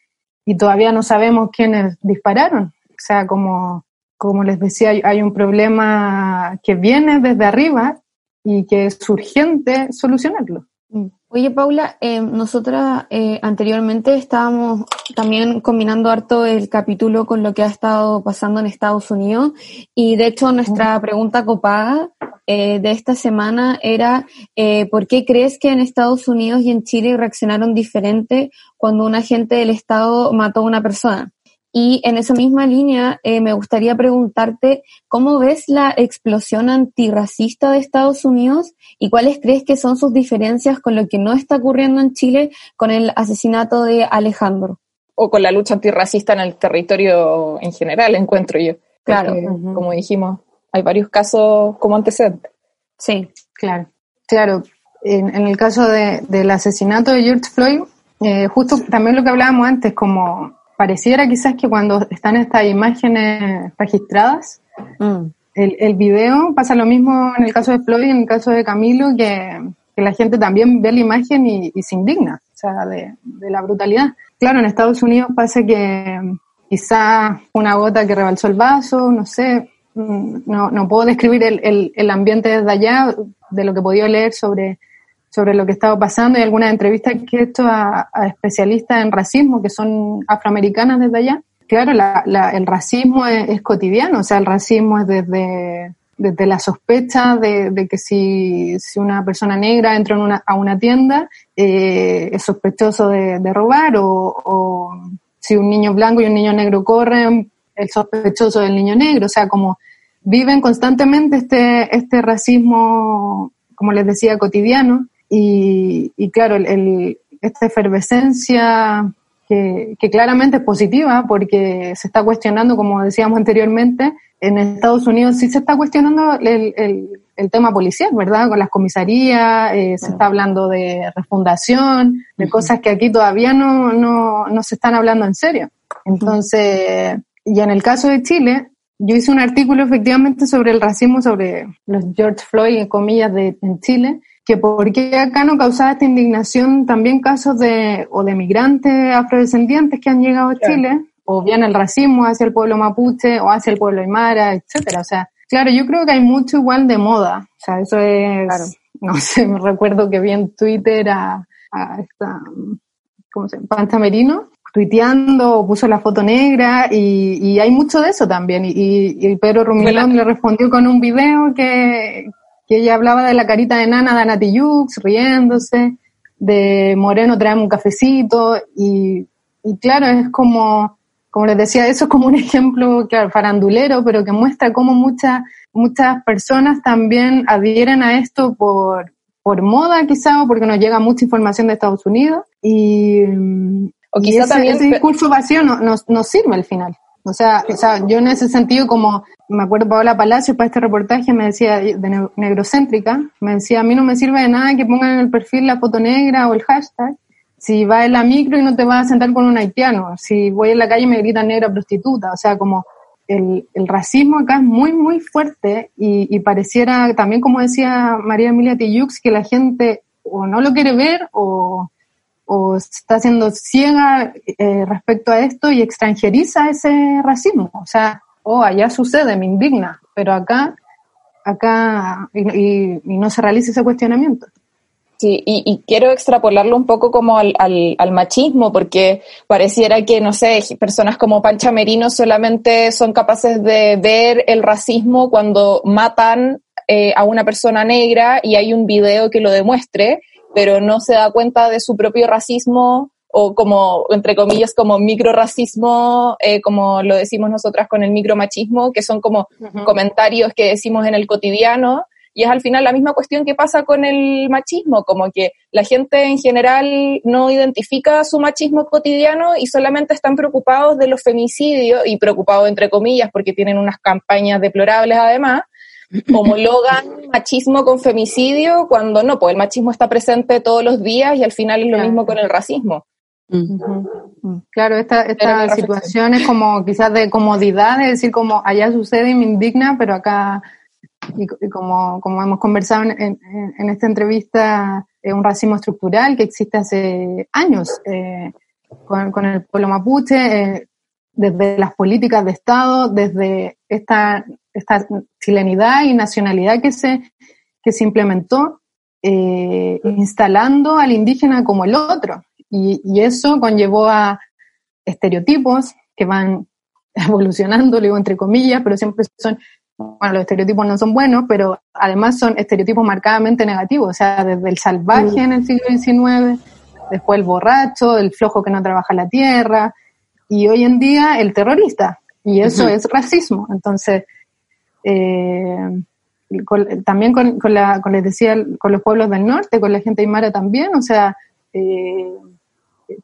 y todavía no sabemos quiénes dispararon. O sea, como como les decía, hay un problema que viene desde arriba y que es urgente solucionarlo. Mm. Oye, Paula, eh, nosotras eh, anteriormente estábamos también combinando harto el capítulo con lo que ha estado pasando en Estados Unidos y de hecho nuestra pregunta copada eh, de esta semana era eh, ¿por qué crees que en Estados Unidos y en Chile reaccionaron diferente cuando un agente del Estado mató a una persona? Y en esa misma línea, eh, me gustaría preguntarte cómo ves la explosión antirracista de Estados Unidos y cuáles crees que son sus diferencias con lo que no está ocurriendo en Chile con el asesinato de Alejandro. O con la lucha antirracista en el territorio en general, encuentro yo. Claro. Porque, uh -huh. Como dijimos, hay varios casos como antecedentes. Sí. Claro. Claro. En, en el caso de, del asesinato de George Floyd, eh, justo también lo que hablábamos antes, como pareciera quizás que cuando están estas imágenes registradas, mm. el, el, video pasa lo mismo en el caso de Floyd y en el caso de Camilo, que, que la gente también ve la imagen y, y se indigna, o sea, de, de, la brutalidad. Claro, en Estados Unidos pasa que quizás una gota que rebalsó el vaso, no sé, no, no puedo describir el, el, el ambiente desde allá, de lo que he podido leer sobre sobre lo que estaba pasando. Y algunas entrevistas que he hecho a, especialistas en racismo que son afroamericanas desde allá. Claro, la, la, el racismo es, cotidiano, o sea, el racismo es desde, desde la sospecha de, que si, si, una persona negra entra en una, a una tienda eh, es sospechoso de, de robar o, o, si un niño blanco y un niño negro corren, el sospechoso del niño negro, o sea, como viven constantemente este, este racismo, como les decía, cotidiano y, y claro, el, el, esta efervescencia que, que, claramente es positiva porque se está cuestionando, como decíamos anteriormente, en Estados Unidos sí se está cuestionando el, el, el tema policial, ¿verdad? Con las comisarías, eh, se está hablando de refundación, de uh -huh. cosas que aquí todavía no, no, no se están hablando en serio. Entonces, y en el caso de Chile, yo hice un artículo efectivamente sobre el racismo, sobre los George Floyd, en comillas, de, en Chile, que por qué acá no causaba esta indignación también casos de, o de migrantes afrodescendientes que han llegado a Chile, o bien el racismo hacia el pueblo mapuche o hacia el pueblo aymara, etcétera. O sea, claro, yo creo que hay mucho igual de moda. O sea, eso es, claro. no sé, me recuerdo que vi en Twitter a, a esta, ¿cómo se llama? Pantamerino, tuiteando, puso la foto negra y, y, hay mucho de eso también. Y, y Pedro Rumilón le respondió con un video que, que ella hablaba de la carita de nana de Anati Yux, riéndose, de Moreno traemos un cafecito, y, y, claro, es como, como les decía, eso es como un [laughs] ejemplo, claro, farandulero, pero que muestra cómo muchas, muchas personas también adhieren a esto por, por moda quizá, o porque nos llega mucha información de Estados Unidos, y, o quizá y ese, también ese discurso vacío no, nos, nos sirve al final. O sea, o sea, yo en ese sentido, como me acuerdo Paola Palacio para este reportaje, me decía, de negrocéntrica, me decía, a mí no me sirve de nada que pongan en el perfil la foto negra o el hashtag, si vas en la micro y no te vas a sentar con un haitiano, si voy en la calle y me gritan negra prostituta, o sea, como el, el racismo acá es muy, muy fuerte y, y, pareciera también, como decía María Emilia Tillux, que la gente o no lo quiere ver o o está siendo ciega eh, respecto a esto y extranjeriza ese racismo. O sea, oh, allá sucede, me indigna, pero acá, acá, y, y, no se realiza ese cuestionamiento. Sí, y, y, quiero extrapolarlo un poco como al, al, al, machismo, porque pareciera que, no sé, personas como Pancha Merino solamente son capaces de ver el racismo cuando matan eh, a una persona negra y hay un video que lo demuestre, pero no se da cuenta de su propio racismo o como, entre comillas, como microracismo, eh, como lo decimos nosotras con el micromachismo, que son como uh -huh. comentarios que decimos en el cotidiano y es al final la misma cuestión que pasa con el machismo, como que la gente en general no identifica su machismo cotidiano y solamente están preocupados de los femicidios y preocupados entre comillas porque tienen unas campañas deplorables además, homologan machismo con femicidio cuando no, pues el machismo está presente todos los días y al final es lo mismo con el racismo. Uh -huh. Claro, esta, esta situación es como quizás de comodidad, es decir, como allá sucede y me indigna, pero acá y, y como, como, hemos conversado en, en, en, esta entrevista, es un racismo estructural que existe hace años eh, con, con, el pueblo mapuche, eh, desde las políticas de Estado, desde esta, esta chilenidad y nacionalidad que se, que se implementó, eh, instalando al indígena como el otro. Y, y eso conllevó a estereotipos que van [laughs] evolucionando, digo entre comillas, pero siempre son bueno, los estereotipos no son buenos, pero además son estereotipos marcadamente negativos, o sea, desde el salvaje en el siglo XIX, después el borracho, el flojo que no trabaja la tierra, y hoy en día el terrorista, y eso uh -huh. es racismo. Entonces, eh, con, también con, con, la, con les decía, con los pueblos del norte, con la gente aymara también, o sea, eh,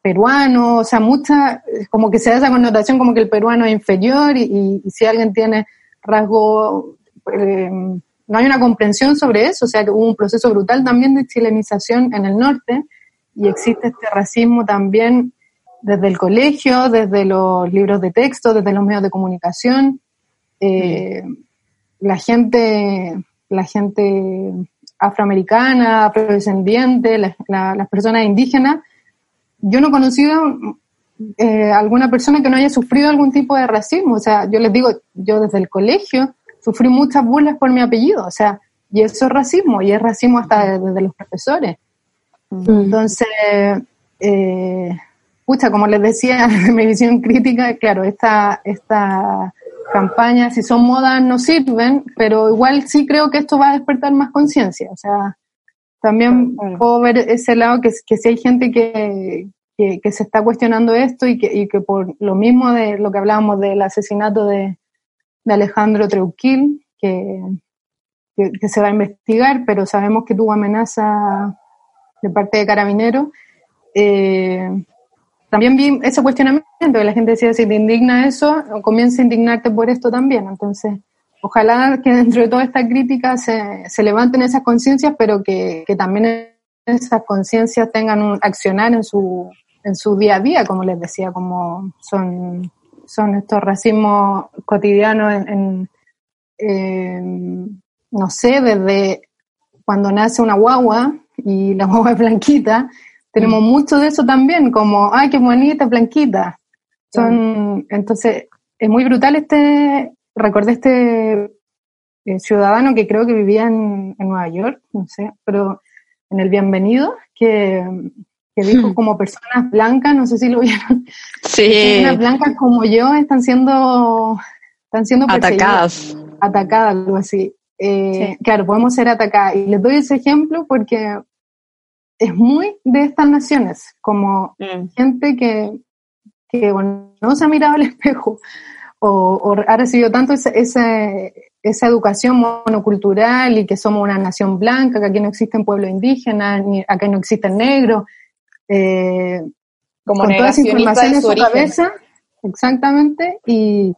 peruano, o sea, mucha, como que se da esa connotación como que el peruano es inferior y, si alguien tiene rasgo, eh, no hay una comprensión sobre eso, o sea que hubo un proceso brutal también de chilenización en el norte y existe este racismo también desde el colegio, desde los libros de texto, desde los medios de comunicación. Eh, la gente, la gente afroamericana, afrodescendiente, la, la, las personas indígenas, yo no he conocido eh, alguna persona que no haya sufrido algún tipo de racismo. O sea, yo les digo, yo desde el colegio sufrí muchas burlas por mi apellido, o sea, y eso es racismo, y es racismo hasta desde los profesores. Mm. Entonces, eh, pucha, como les decía [laughs] mi visión crítica, claro, esta, esta campaña, si son modas, no sirven, pero igual sí creo que esto va a despertar más conciencia, o sea, también puedo ver ese lado que, que si hay gente que, que, que, se está cuestionando esto y que, y que por lo mismo de lo que hablábamos del asesinato de, de Alejandro Treuquil, que, que, que, se va a investigar, pero sabemos que tuvo amenaza de parte de Carabineros. Eh, también vi ese cuestionamiento, que la gente decía, si te indigna eso, comienza a indignarte por esto también. Entonces, ojalá que dentro de toda esta crítica se, se levanten esas conciencias, pero que, que también esas conciencias tengan un accionar en su, en su día a día, como les decía, como son, son estos racismos cotidianos en, eh, no sé, desde cuando nace una guagua y la guagua es blanquita, tenemos mm. mucho de eso también, como, ay, qué bonita, blanquita. Son, entonces, es muy brutal este, recordé este eh, ciudadano que creo que vivía en, en, Nueva York, no sé, pero en el Bienvenido, que, que dijo como personas blancas, no sé si lo vieron. Sí. [laughs] Personas blancas como yo están siendo, están siendo atacadas. Atacadas, algo así. Eh, sí. Claro, podemos ser atacadas. Y les doy ese ejemplo porque es muy de estas naciones, como mm. gente que, que bueno, no se ha mirado al [laughs] espejo o, o ha recibido tanto ese, ese, esa educación monocultural y que somos una nación blanca, que aquí no existen pueblos indígenas, ni aquí no existen negros, eh, como con toda esa información en su origen. cabeza, exactamente, y,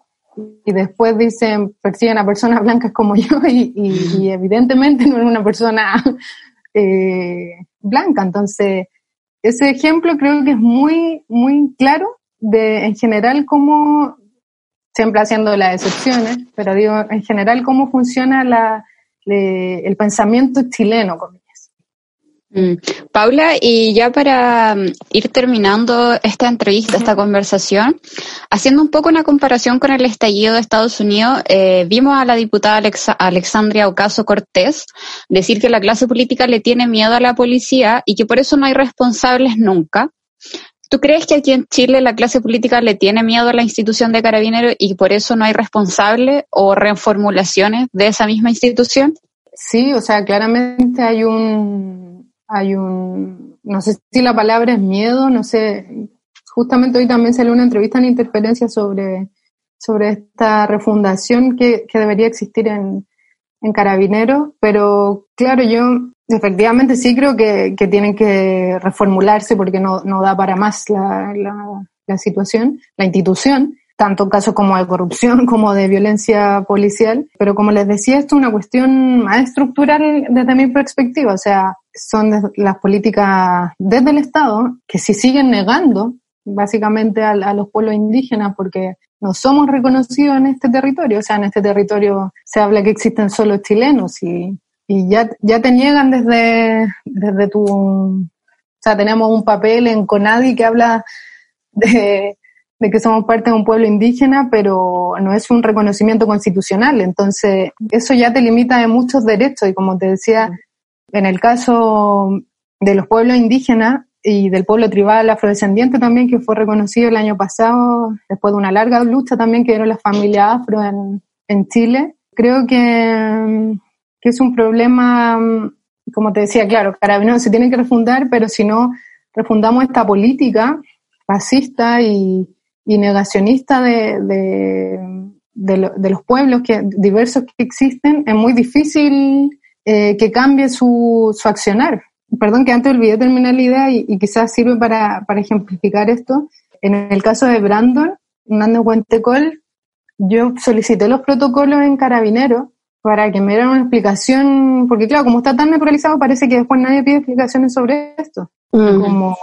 y después dicen, persiguen a personas blancas como [laughs] yo y, y, y evidentemente no es una persona [laughs] eh, blanca. Entonces, ese ejemplo creo que es muy, muy claro de, en general, cómo, siempre haciendo las excepciones, pero digo, en general, cómo funciona la, el pensamiento chileno. Mm. Paula, y ya para mm, ir terminando esta entrevista, esta conversación, haciendo un poco una comparación con el estallido de Estados Unidos, eh, vimos a la diputada Alexandria Ocaso Cortés decir que la clase política le tiene miedo a la policía y que por eso no hay responsables nunca. ¿Tú crees que aquí en Chile la clase política le tiene miedo a la institución de carabineros y por eso no hay responsables o reformulaciones de esa misma institución? Sí, o sea, claramente hay un, hay un, no sé si la palabra es miedo, no sé, justamente hoy también salió una entrevista en Interferencia sobre, sobre esta refundación que, que debería existir en, en Carabineros, pero claro, yo efectivamente sí creo que, que tienen que reformularse porque no, no da para más la, la, la situación, la institución, tanto en casos como de corrupción [laughs] como de violencia policial. Pero como les decía, esto es una cuestión más estructural desde mi perspectiva. O sea, son las políticas desde el Estado que si siguen negando básicamente a, a, los pueblos indígenas porque no somos reconocidos en este territorio. O sea, en este territorio se habla que existen solo chilenos y, y ya, ya te niegan desde, desde tu... O sea, tenemos un papel en CONADI que habla de, de que somos parte de un pueblo indígena, pero no es un reconocimiento constitucional. Entonces, eso ya te limita de muchos derechos. Y como te decía, en el caso de los pueblos indígenas y del pueblo tribal afrodescendiente también, que fue reconocido el año pasado, después de una larga lucha también que dieron las familias afro en, en Chile, creo que, que es un problema, como te decía, claro, Carabineros se tiene que refundar, pero si no refundamos esta política fascista y, y negacionista de, de, de, lo, de, los pueblos que, diversos que existen, es muy difícil eh, que cambie su, su, accionar. Perdón que antes olvidé terminar la idea y, y quizás sirve para, para, ejemplificar esto. En el caso de Brandon, Hernández Huentecol, yo solicité los protocolos en Carabineros para que me dieran una explicación, porque claro, como está tan naturalizado, parece que después nadie pide explicaciones sobre esto. Como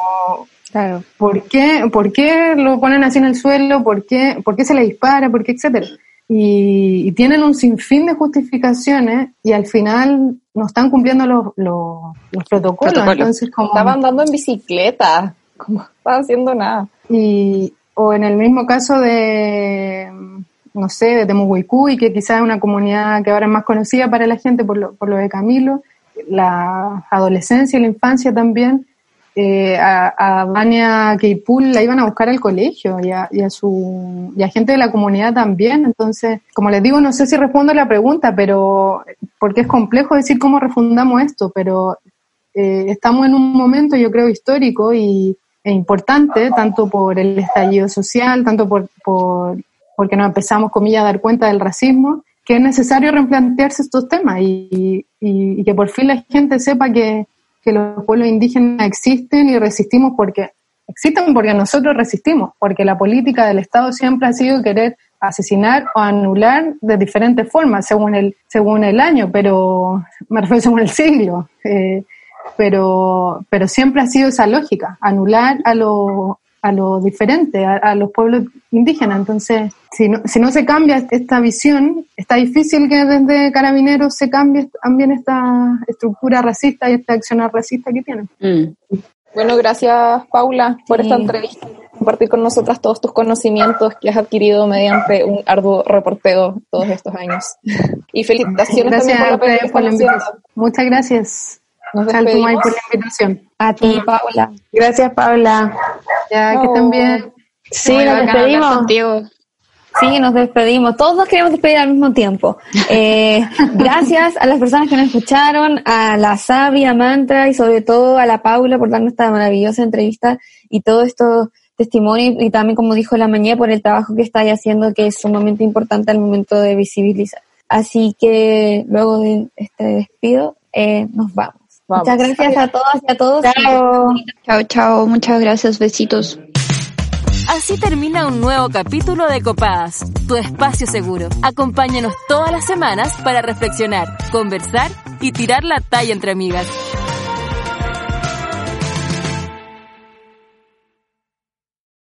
Claro. ¿Por qué, ¿Por qué lo ponen así en el suelo? ¿Por qué, por qué se le dispara? ¿Por qué? Etcétera. Y, y, tienen un sinfín de justificaciones y al final no están cumpliendo los, los, los protocolos. Protocolo. Entonces, como, estaban andando en bicicleta, [laughs] como estaban haciendo nada. Y, o en el mismo caso de, no sé, de Temuguicú, y que quizás es una comunidad que ahora es más conocida para la gente por lo, por lo de Camilo, la adolescencia y la infancia también, eh, a, a Vania Keipul la iban a buscar al colegio y a, a, su y a gente de la comunidad también. Entonces, como les digo, no sé si respondo la pregunta, pero porque es complejo decir cómo refundamos esto, pero eh, estamos en un momento, yo creo, histórico y e importante, tanto por el estallido social, tanto por, por porque nos empezamos, comillas, a dar cuenta del racismo, que es necesario replantearse estos temas y que por fin la gente sepa que, que los pueblos indígenas existen y resistimos porque existen porque nosotros resistimos, porque la política del Estado siempre ha sido querer asesinar o anular de diferentes formas según el según el año, pero [laughs] me refiero según el siglo, eh, pero pero siempre ha sido esa lógica, anular a lo a lo diferente, a, a, los pueblos indígenas. Entonces, si no, si no se cambia esta visión, está difícil que desde Carabineros se cambie también esta estructura racista y esta acción racista que tienen. Mm. Bueno, gracias Paula por sí. esta entrevista, compartir con nosotras todos tus conocimientos que has adquirido mediante un arduo reporteo todos estos años. Y felicitaciones gracias también por la, por la invitación. Muchas gracias. Nos por la invitación. A ti, Paula. Gracias, Paula. Ya, que estén bien. Sí, Muy nos despedimos. Sí, nos despedimos. Todos nos queremos despedir al mismo tiempo. [laughs] Eh, gracias a las personas que nos escucharon, a la Sabia, Mantra y sobre todo a la Paula por darnos esta maravillosa entrevista y todo esto testimonio y también como dijo la mañana por el trabajo que está haciendo que es sumamente importante al momento de visibilizar. Así que luego de este despido eh, nos vamos. Vamos. Muchas gracias a todas y a todos. Chao. Chao, chao. Muchas gracias. Besitos. Así termina un nuevo capítulo de Copadas, tu espacio seguro. Acompáñanos todas las semanas para reflexionar, conversar y tirar la talla entre amigas.